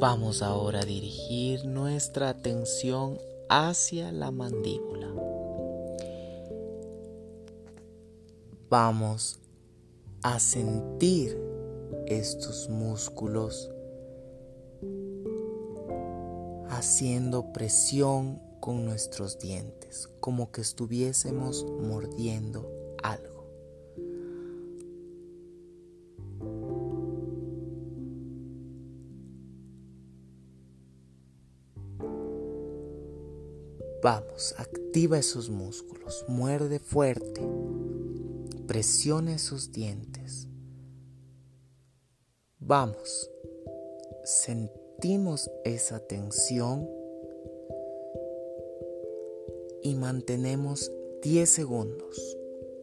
Vamos ahora a dirigir nuestra atención hacia la mandíbula. Vamos a sentir estos músculos haciendo presión con nuestros dientes, como que estuviésemos mordiendo Activa esos músculos, muerde fuerte, presiona esos dientes. Vamos, sentimos esa tensión y mantenemos 10 segundos.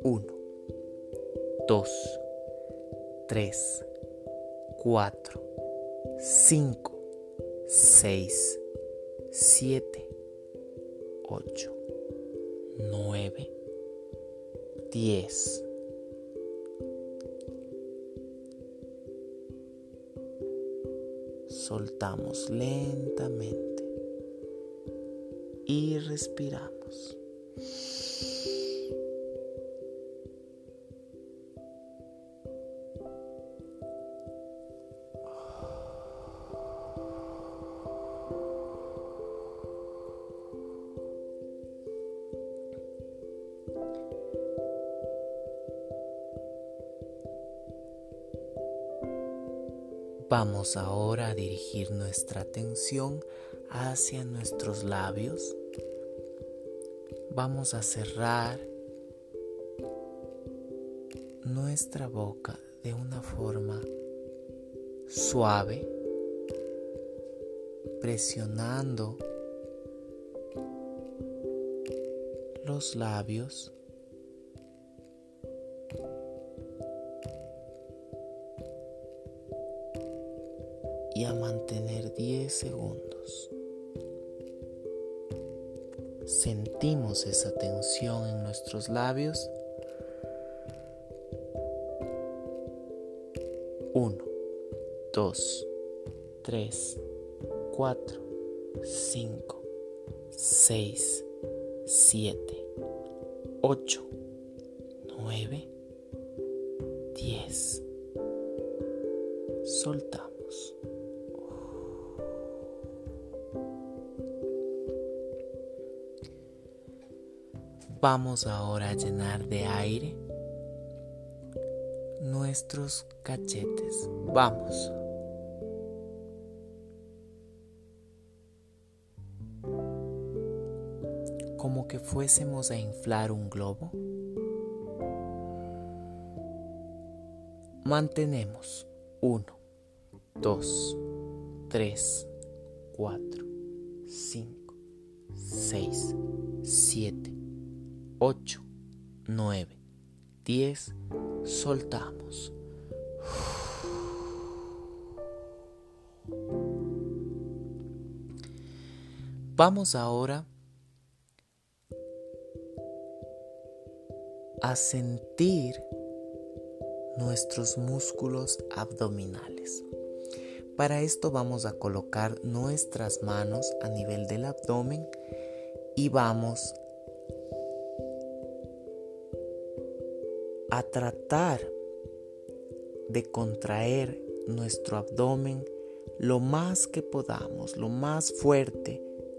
1, 2, 3, 4, 5, 6, 7, 8, 9, 10. Soltamos lentamente y respiramos. Vamos ahora a dirigir nuestra atención hacia nuestros labios. Vamos a cerrar nuestra boca de una forma suave, presionando los labios 10 segundos. Sentimos esa tensión en nuestros labios. 1, 2, 3, 4, 5, 6, 7, 8, Vamos ahora a llenar de aire nuestros cachetes. Vamos. Como que fuésemos a inflar un globo. Mantenemos 1, 2, 3, 4, 5, 6, 7, Vamos ahora a sentir nuestros músculos abdominales. Para esto vamos a colocar nuestras manos a nivel del abdomen y vamos a tratar de contraer nuestro abdomen lo más que podamos, lo más fuerte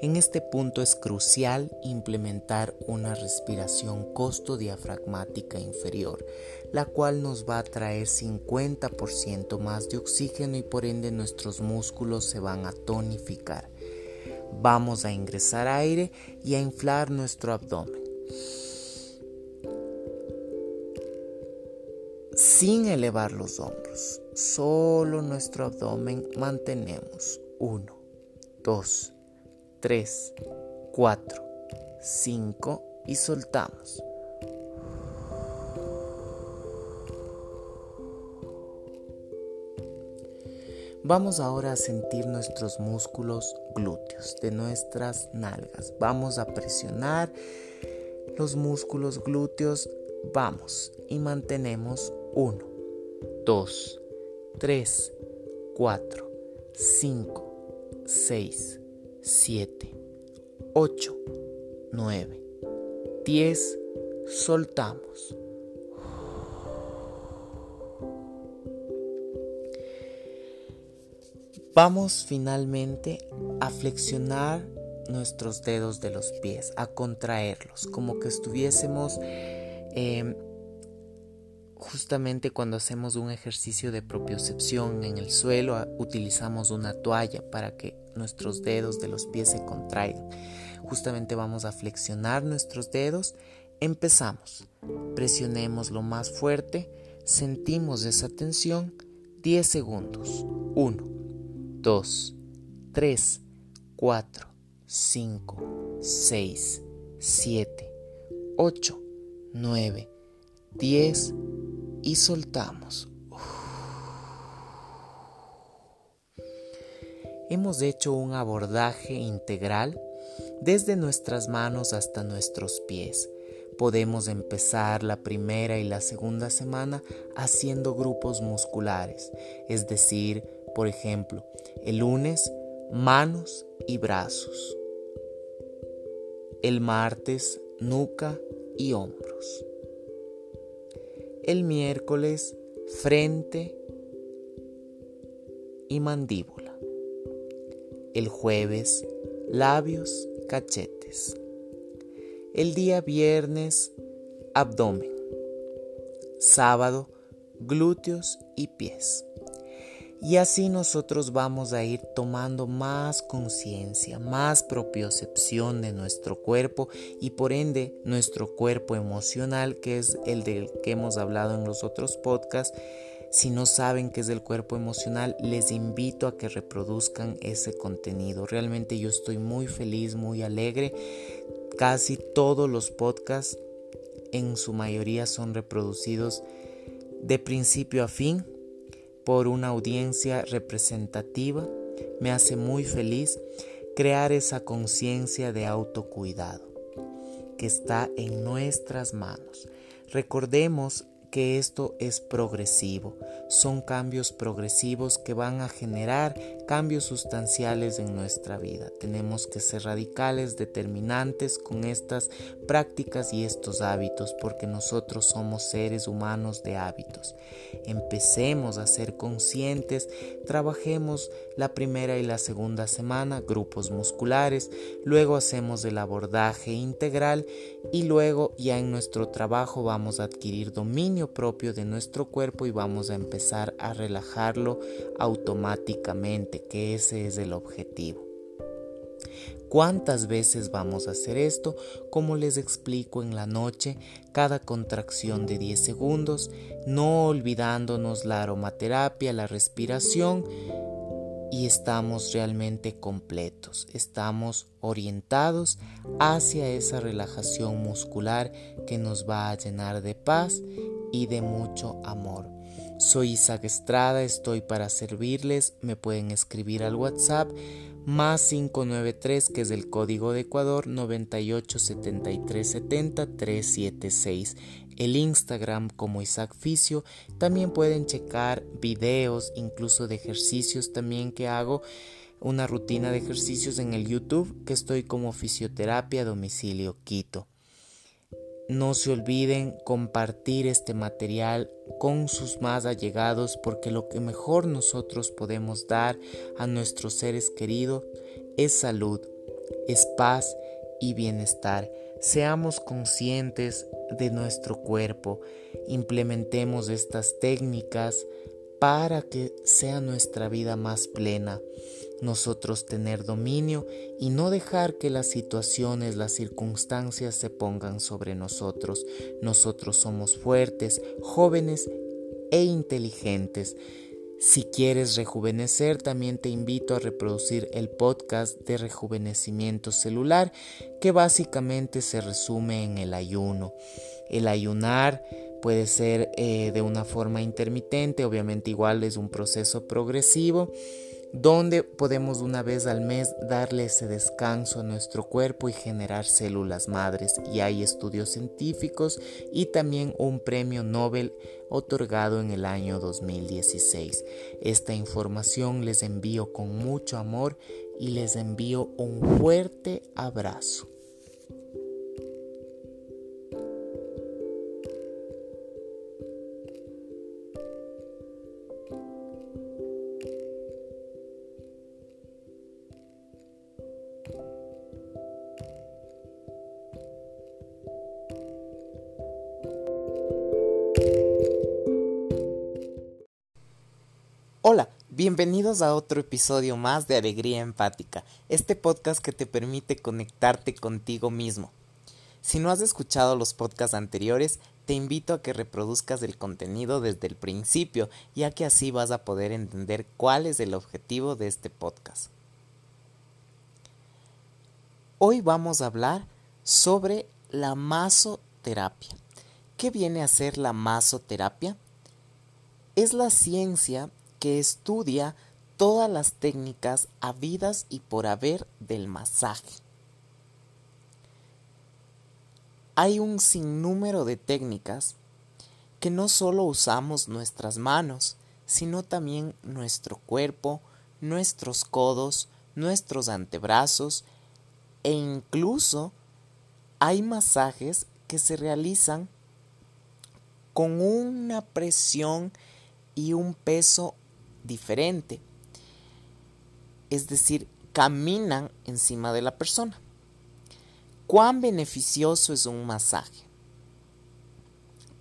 En este punto es crucial implementar una respiración costo-diafragmática inferior, la cual nos va a traer 50% más de oxígeno y por ende nuestros músculos se van a tonificar. Vamos a ingresar aire y a inflar nuestro abdomen. Sin elevar los hombros, solo nuestro abdomen mantenemos 1, 2, 3, 4, 5 y soltamos. Vamos ahora a sentir nuestros músculos glúteos de nuestras nalgas. Vamos a presionar los músculos glúteos. Vamos y mantenemos 1, 2, 3, 4, 5, 6, 7, 8, 9, 10, soltamos. Vamos finalmente a flexionar nuestros dedos de los pies, a contraerlos, como que estuviésemos eh, justamente cuando hacemos un ejercicio de propiocepción en el suelo, utilizamos una toalla para que nuestros dedos de los pies se contraigan. Justamente vamos a flexionar nuestros dedos. Empezamos. Presionemos lo más fuerte. Sentimos esa tensión. 10 segundos. 1, 2, 3, 4, 5, 6, 7, 8, 9, 10 y soltamos. Hemos hecho un abordaje integral desde nuestras manos hasta nuestros pies. Podemos empezar la primera y la segunda semana haciendo grupos musculares, es decir, por ejemplo, el lunes manos y brazos, el martes nuca y hombros, el miércoles frente y mandíbula. El jueves labios, cachetes. El día viernes abdomen. Sábado glúteos y pies. Y así nosotros vamos a ir tomando más conciencia, más propiocepción de nuestro cuerpo y por ende nuestro cuerpo emocional, que es el del que hemos hablado en los otros podcasts. Si no saben qué es el cuerpo emocional, les invito a que reproduzcan ese contenido. Realmente yo estoy muy feliz, muy alegre. Casi todos los podcasts en su mayoría son reproducidos de principio a fin por una audiencia representativa, me hace muy feliz crear esa conciencia de autocuidado que está en nuestras manos. Recordemos que esto es progresivo. Son cambios progresivos que van a generar cambios sustanciales en nuestra vida. Tenemos que ser radicales, determinantes con estas prácticas y estos hábitos porque nosotros somos seres humanos de hábitos. Empecemos a ser conscientes, trabajemos la primera y la segunda semana grupos musculares, luego hacemos el abordaje integral y luego ya en nuestro trabajo vamos a adquirir dominio propio de nuestro cuerpo y vamos a empezar a relajarlo automáticamente, que ese es el objetivo. ¿Cuántas veces vamos a hacer esto? Como les explico en la noche, cada contracción de 10 segundos, no olvidándonos la aromaterapia, la respiración y estamos realmente completos, estamos orientados hacia esa relajación muscular que nos va a llenar de paz y de mucho amor. Soy Isaac Estrada, estoy para servirles, me pueden escribir al WhatsApp más 593 que es el código de Ecuador 987370 El Instagram como Isaac Fisio. También pueden checar videos, incluso de ejercicios también que hago. Una rutina de ejercicios en el YouTube que estoy como fisioterapia domicilio Quito. No se olviden compartir este material con sus más allegados porque lo que mejor nosotros podemos dar a nuestros seres queridos es salud, es paz y bienestar. Seamos conscientes de nuestro cuerpo, implementemos estas técnicas para que sea nuestra vida más plena nosotros tener dominio y no dejar que las situaciones, las circunstancias se pongan sobre nosotros. Nosotros somos fuertes, jóvenes e inteligentes. Si quieres rejuvenecer, también te invito a reproducir el podcast de rejuvenecimiento celular, que básicamente se resume en el ayuno. El ayunar puede ser eh, de una forma intermitente, obviamente igual es un proceso progresivo donde podemos una vez al mes darle ese descanso a nuestro cuerpo y generar células madres. Y hay estudios científicos y también un premio Nobel otorgado en el año 2016. Esta información les envío con mucho amor y les envío un fuerte abrazo. Bienvenidos a otro episodio más de Alegría Empática, este podcast que te permite conectarte contigo mismo. Si no has escuchado los podcasts anteriores, te invito a que reproduzcas el contenido desde el principio, ya que así vas a poder entender cuál es el objetivo de este podcast. Hoy vamos a hablar sobre la masoterapia. ¿Qué viene a ser la masoterapia? Es la ciencia que estudia todas las técnicas habidas y por haber del masaje. Hay un sinnúmero de técnicas que no solo usamos nuestras manos, sino también nuestro cuerpo, nuestros codos, nuestros antebrazos e incluso hay masajes que se realizan con una presión y un peso diferente. Es decir, caminan encima de la persona. ¿Cuán beneficioso es un masaje?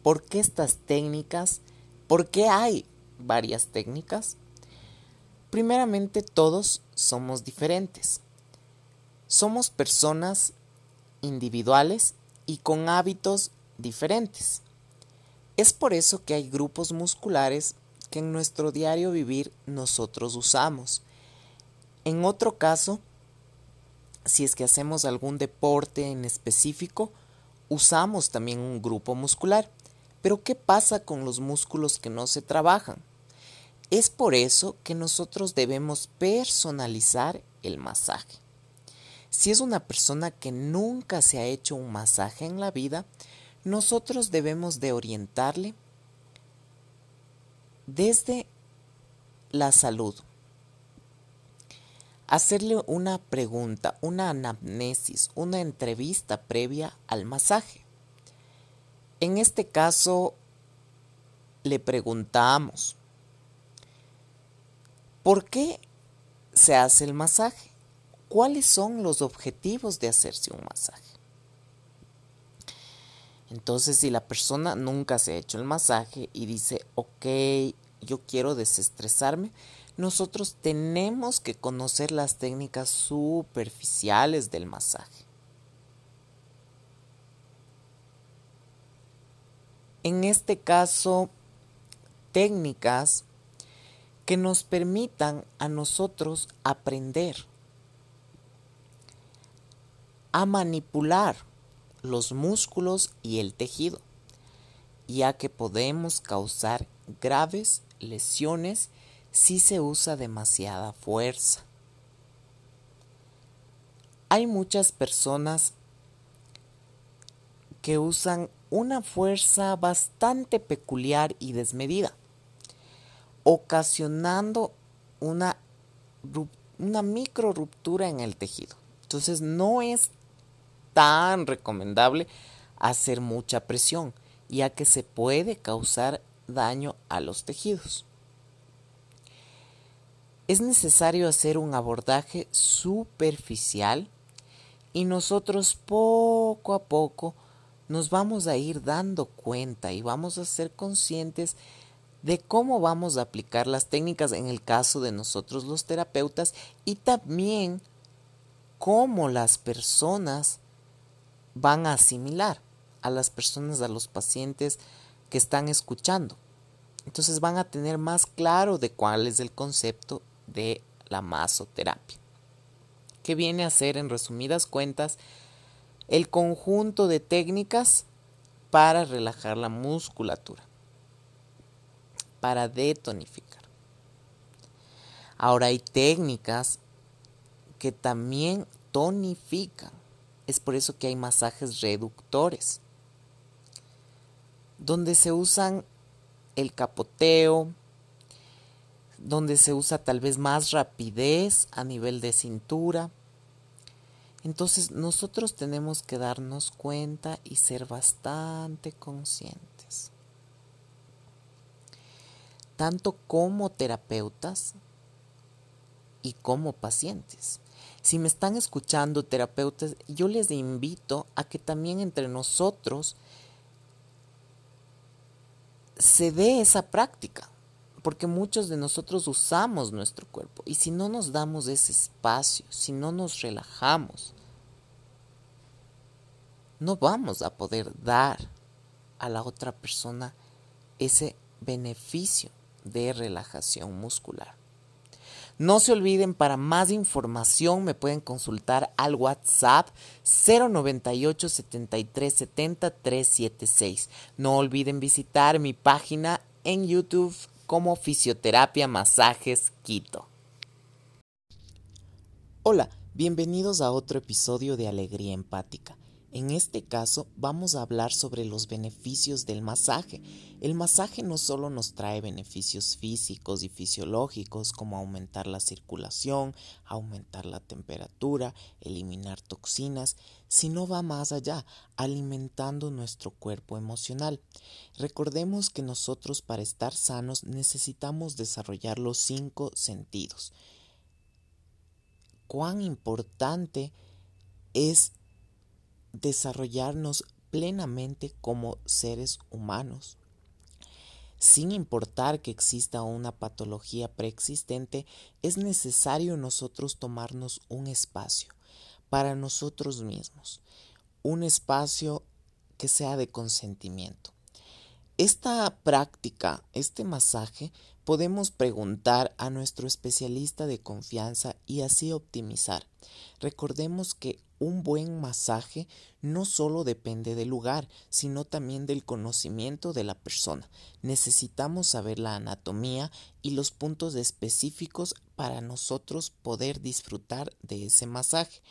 ¿Por qué estas técnicas? ¿Por qué hay varias técnicas? Primeramente, todos somos diferentes. Somos personas individuales y con hábitos diferentes. Es por eso que hay grupos musculares en nuestro diario vivir nosotros usamos. En otro caso, si es que hacemos algún deporte en específico, usamos también un grupo muscular. Pero ¿qué pasa con los músculos que no se trabajan? Es por eso que nosotros debemos personalizar el masaje. Si es una persona que nunca se ha hecho un masaje en la vida, nosotros debemos de orientarle desde la salud. Hacerle una pregunta, una anamnesis, una entrevista previa al masaje. En este caso, le preguntamos, ¿por qué se hace el masaje? ¿Cuáles son los objetivos de hacerse un masaje? Entonces, si la persona nunca se ha hecho el masaje y dice, ok, yo quiero desestresarme, nosotros tenemos que conocer las técnicas superficiales del masaje. En este caso, técnicas que nos permitan a nosotros aprender a manipular los músculos y el tejido, ya que podemos causar graves lesiones si se usa demasiada fuerza. Hay muchas personas que usan una fuerza bastante peculiar y desmedida ocasionando una, una micro ruptura en el tejido. Entonces no es tan recomendable hacer mucha presión, ya que se puede causar daño a los tejidos. Es necesario hacer un abordaje superficial y nosotros poco a poco nos vamos a ir dando cuenta y vamos a ser conscientes de cómo vamos a aplicar las técnicas en el caso de nosotros los terapeutas y también cómo las personas van a asimilar a las personas, a los pacientes que están escuchando. Entonces van a tener más claro de cuál es el concepto de la masoterapia, que viene a ser en resumidas cuentas el conjunto de técnicas para relajar la musculatura para detonificar. Ahora hay técnicas que también tonifican. Es por eso que hay masajes reductores, donde se usan el capoteo, donde se usa tal vez más rapidez a nivel de cintura. Entonces nosotros tenemos que darnos cuenta y ser bastante conscientes tanto como terapeutas y como pacientes. Si me están escuchando terapeutas, yo les invito a que también entre nosotros se dé esa práctica, porque muchos de nosotros usamos nuestro cuerpo y si no nos damos ese espacio, si no nos relajamos, no vamos a poder dar a la otra persona ese beneficio de relajación muscular. No se olviden, para más información me pueden consultar al WhatsApp 098 73 70 376. No olviden visitar mi página en YouTube como Fisioterapia Masajes Quito. Hola, bienvenidos a otro episodio de Alegría Empática. En este caso vamos a hablar sobre los beneficios del masaje. El masaje no solo nos trae beneficios físicos y fisiológicos como aumentar la circulación, aumentar la temperatura, eliminar toxinas, sino va más allá, alimentando nuestro cuerpo emocional. Recordemos que nosotros para estar sanos necesitamos desarrollar los cinco sentidos. Cuán importante es desarrollarnos plenamente como seres humanos. Sin importar que exista una patología preexistente, es necesario nosotros tomarnos un espacio para nosotros mismos, un espacio que sea de consentimiento. Esta práctica, este masaje, podemos preguntar a nuestro especialista de confianza y así optimizar. Recordemos que un buen masaje no solo depende del lugar, sino también del conocimiento de la persona. Necesitamos saber la anatomía y los puntos específicos para nosotros poder disfrutar de ese masaje.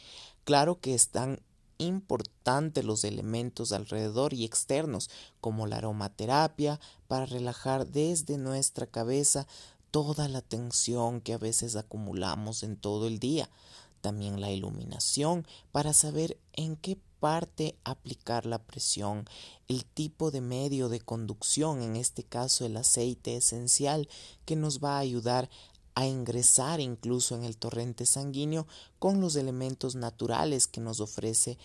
Claro que están importante los elementos alrededor y externos, como la aromaterapia, para relajar desde nuestra cabeza toda la tensión que a veces acumulamos en todo el día. También la iluminación para saber en qué parte aplicar la presión, el tipo de medio de conducción, en este caso el aceite esencial, que nos va a ayudar a ingresar incluso en el torrente sanguíneo con los elementos naturales que nos ofrece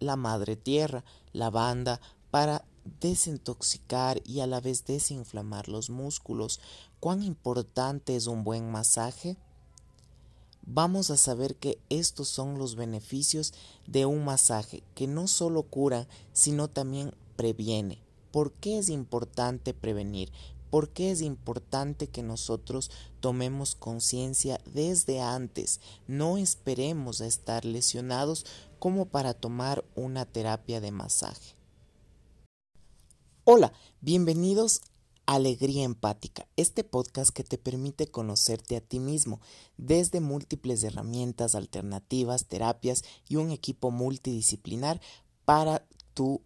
la madre tierra, la banda, para desintoxicar y a la vez desinflamar los músculos. ¿Cuán importante es un buen masaje? Vamos a saber que estos son los beneficios de un masaje que no solo cura, sino también previene. ¿Por qué es importante prevenir? ¿Por qué es importante que nosotros tomemos conciencia desde antes? No esperemos a estar lesionados como para tomar una terapia de masaje. Hola, bienvenidos Alegría Empática, este podcast que te permite conocerte a ti mismo desde múltiples herramientas alternativas, terapias y un equipo multidisciplinar para tu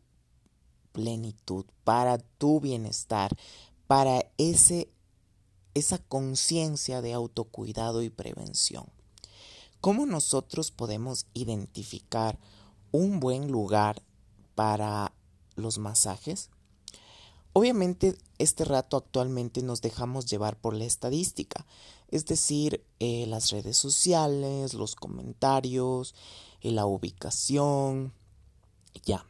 plenitud, para tu bienestar, para ese, esa conciencia de autocuidado y prevención. ¿Cómo nosotros podemos identificar un buen lugar para los masajes? Obviamente, este rato actualmente nos dejamos llevar por la estadística, es decir, eh, las redes sociales, los comentarios, eh, la ubicación, ya.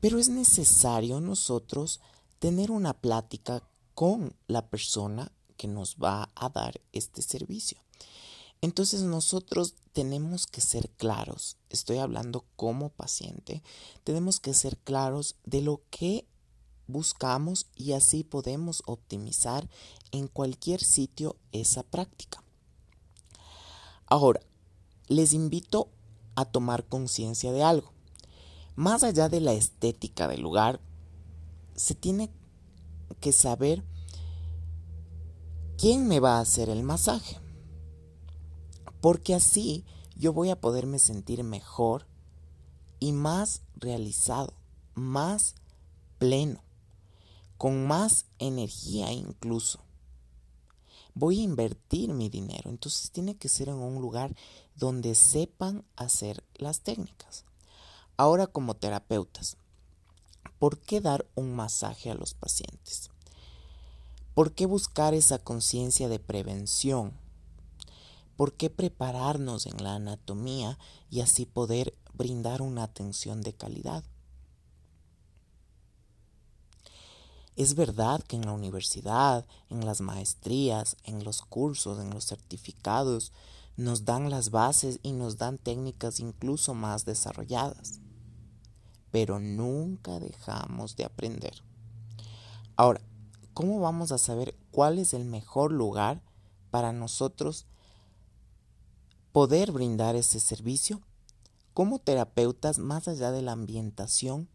Pero es necesario nosotros tener una plática con la persona que nos va a dar este servicio. Entonces nosotros tenemos que ser claros, estoy hablando como paciente, tenemos que ser claros de lo que buscamos y así podemos optimizar en cualquier sitio esa práctica. Ahora, les invito a tomar conciencia de algo. Más allá de la estética del lugar, se tiene que saber quién me va a hacer el masaje. Porque así yo voy a poderme sentir mejor y más realizado, más pleno, con más energía incluso. Voy a invertir mi dinero, entonces tiene que ser en un lugar donde sepan hacer las técnicas. Ahora como terapeutas, ¿Por qué dar un masaje a los pacientes? ¿Por qué buscar esa conciencia de prevención? ¿Por qué prepararnos en la anatomía y así poder brindar una atención de calidad? Es verdad que en la universidad, en las maestrías, en los cursos, en los certificados, nos dan las bases y nos dan técnicas incluso más desarrolladas pero nunca dejamos de aprender. Ahora, ¿cómo vamos a saber cuál es el mejor lugar para nosotros poder brindar ese servicio? Como terapeutas, más allá de la ambientación,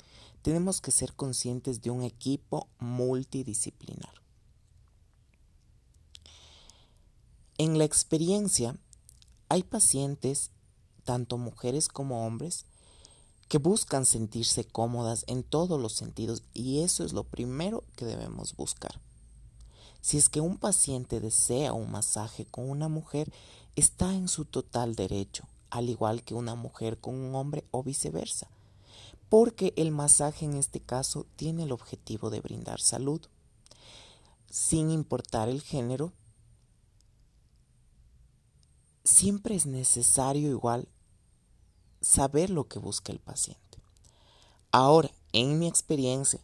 tenemos que ser conscientes de un equipo multidisciplinar. En la experiencia, hay pacientes, tanto mujeres como hombres, que buscan sentirse cómodas en todos los sentidos y eso es lo primero que debemos buscar. Si es que un paciente desea un masaje con una mujer, está en su total derecho, al igual que una mujer con un hombre o viceversa, porque el masaje en este caso tiene el objetivo de brindar salud. Sin importar el género, siempre es necesario igual saber lo que busca el paciente. Ahora, en mi experiencia,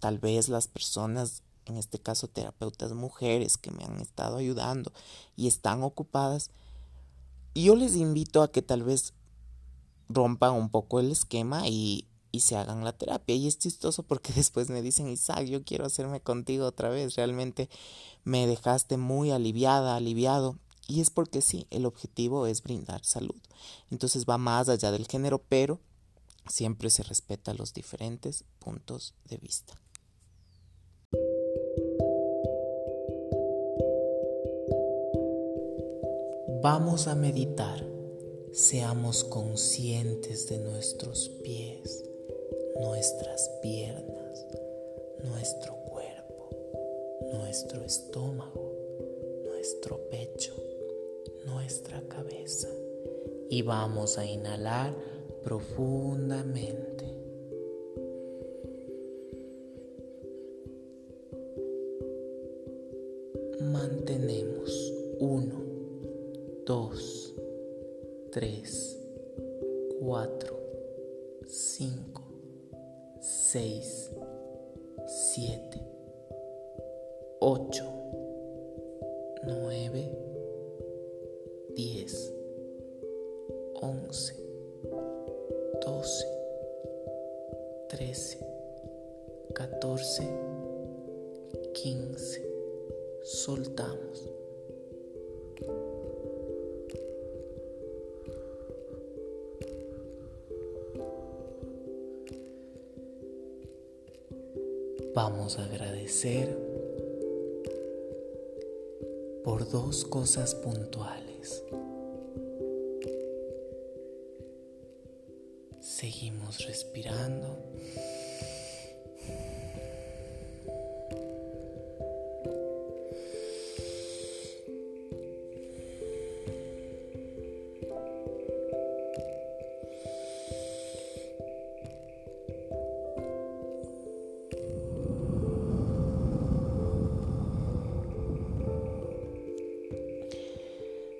tal vez las personas, en este caso terapeutas mujeres que me han estado ayudando y están ocupadas, yo les invito a que tal vez rompan un poco el esquema y, y se hagan la terapia. Y es chistoso porque después me dicen, Isaac, yo quiero hacerme contigo otra vez. Realmente me dejaste muy aliviada, aliviado. Y es porque sí, el objetivo es brindar salud. Entonces va más allá del género, pero siempre se respeta los diferentes puntos de vista. Vamos a meditar. Seamos conscientes de nuestros pies, nuestras piernas, nuestro cuerpo, nuestro estómago, nuestro pecho, nuestra cabeza. Y vamos a inhalar profundamente. Mantenemos uno, dos, tres,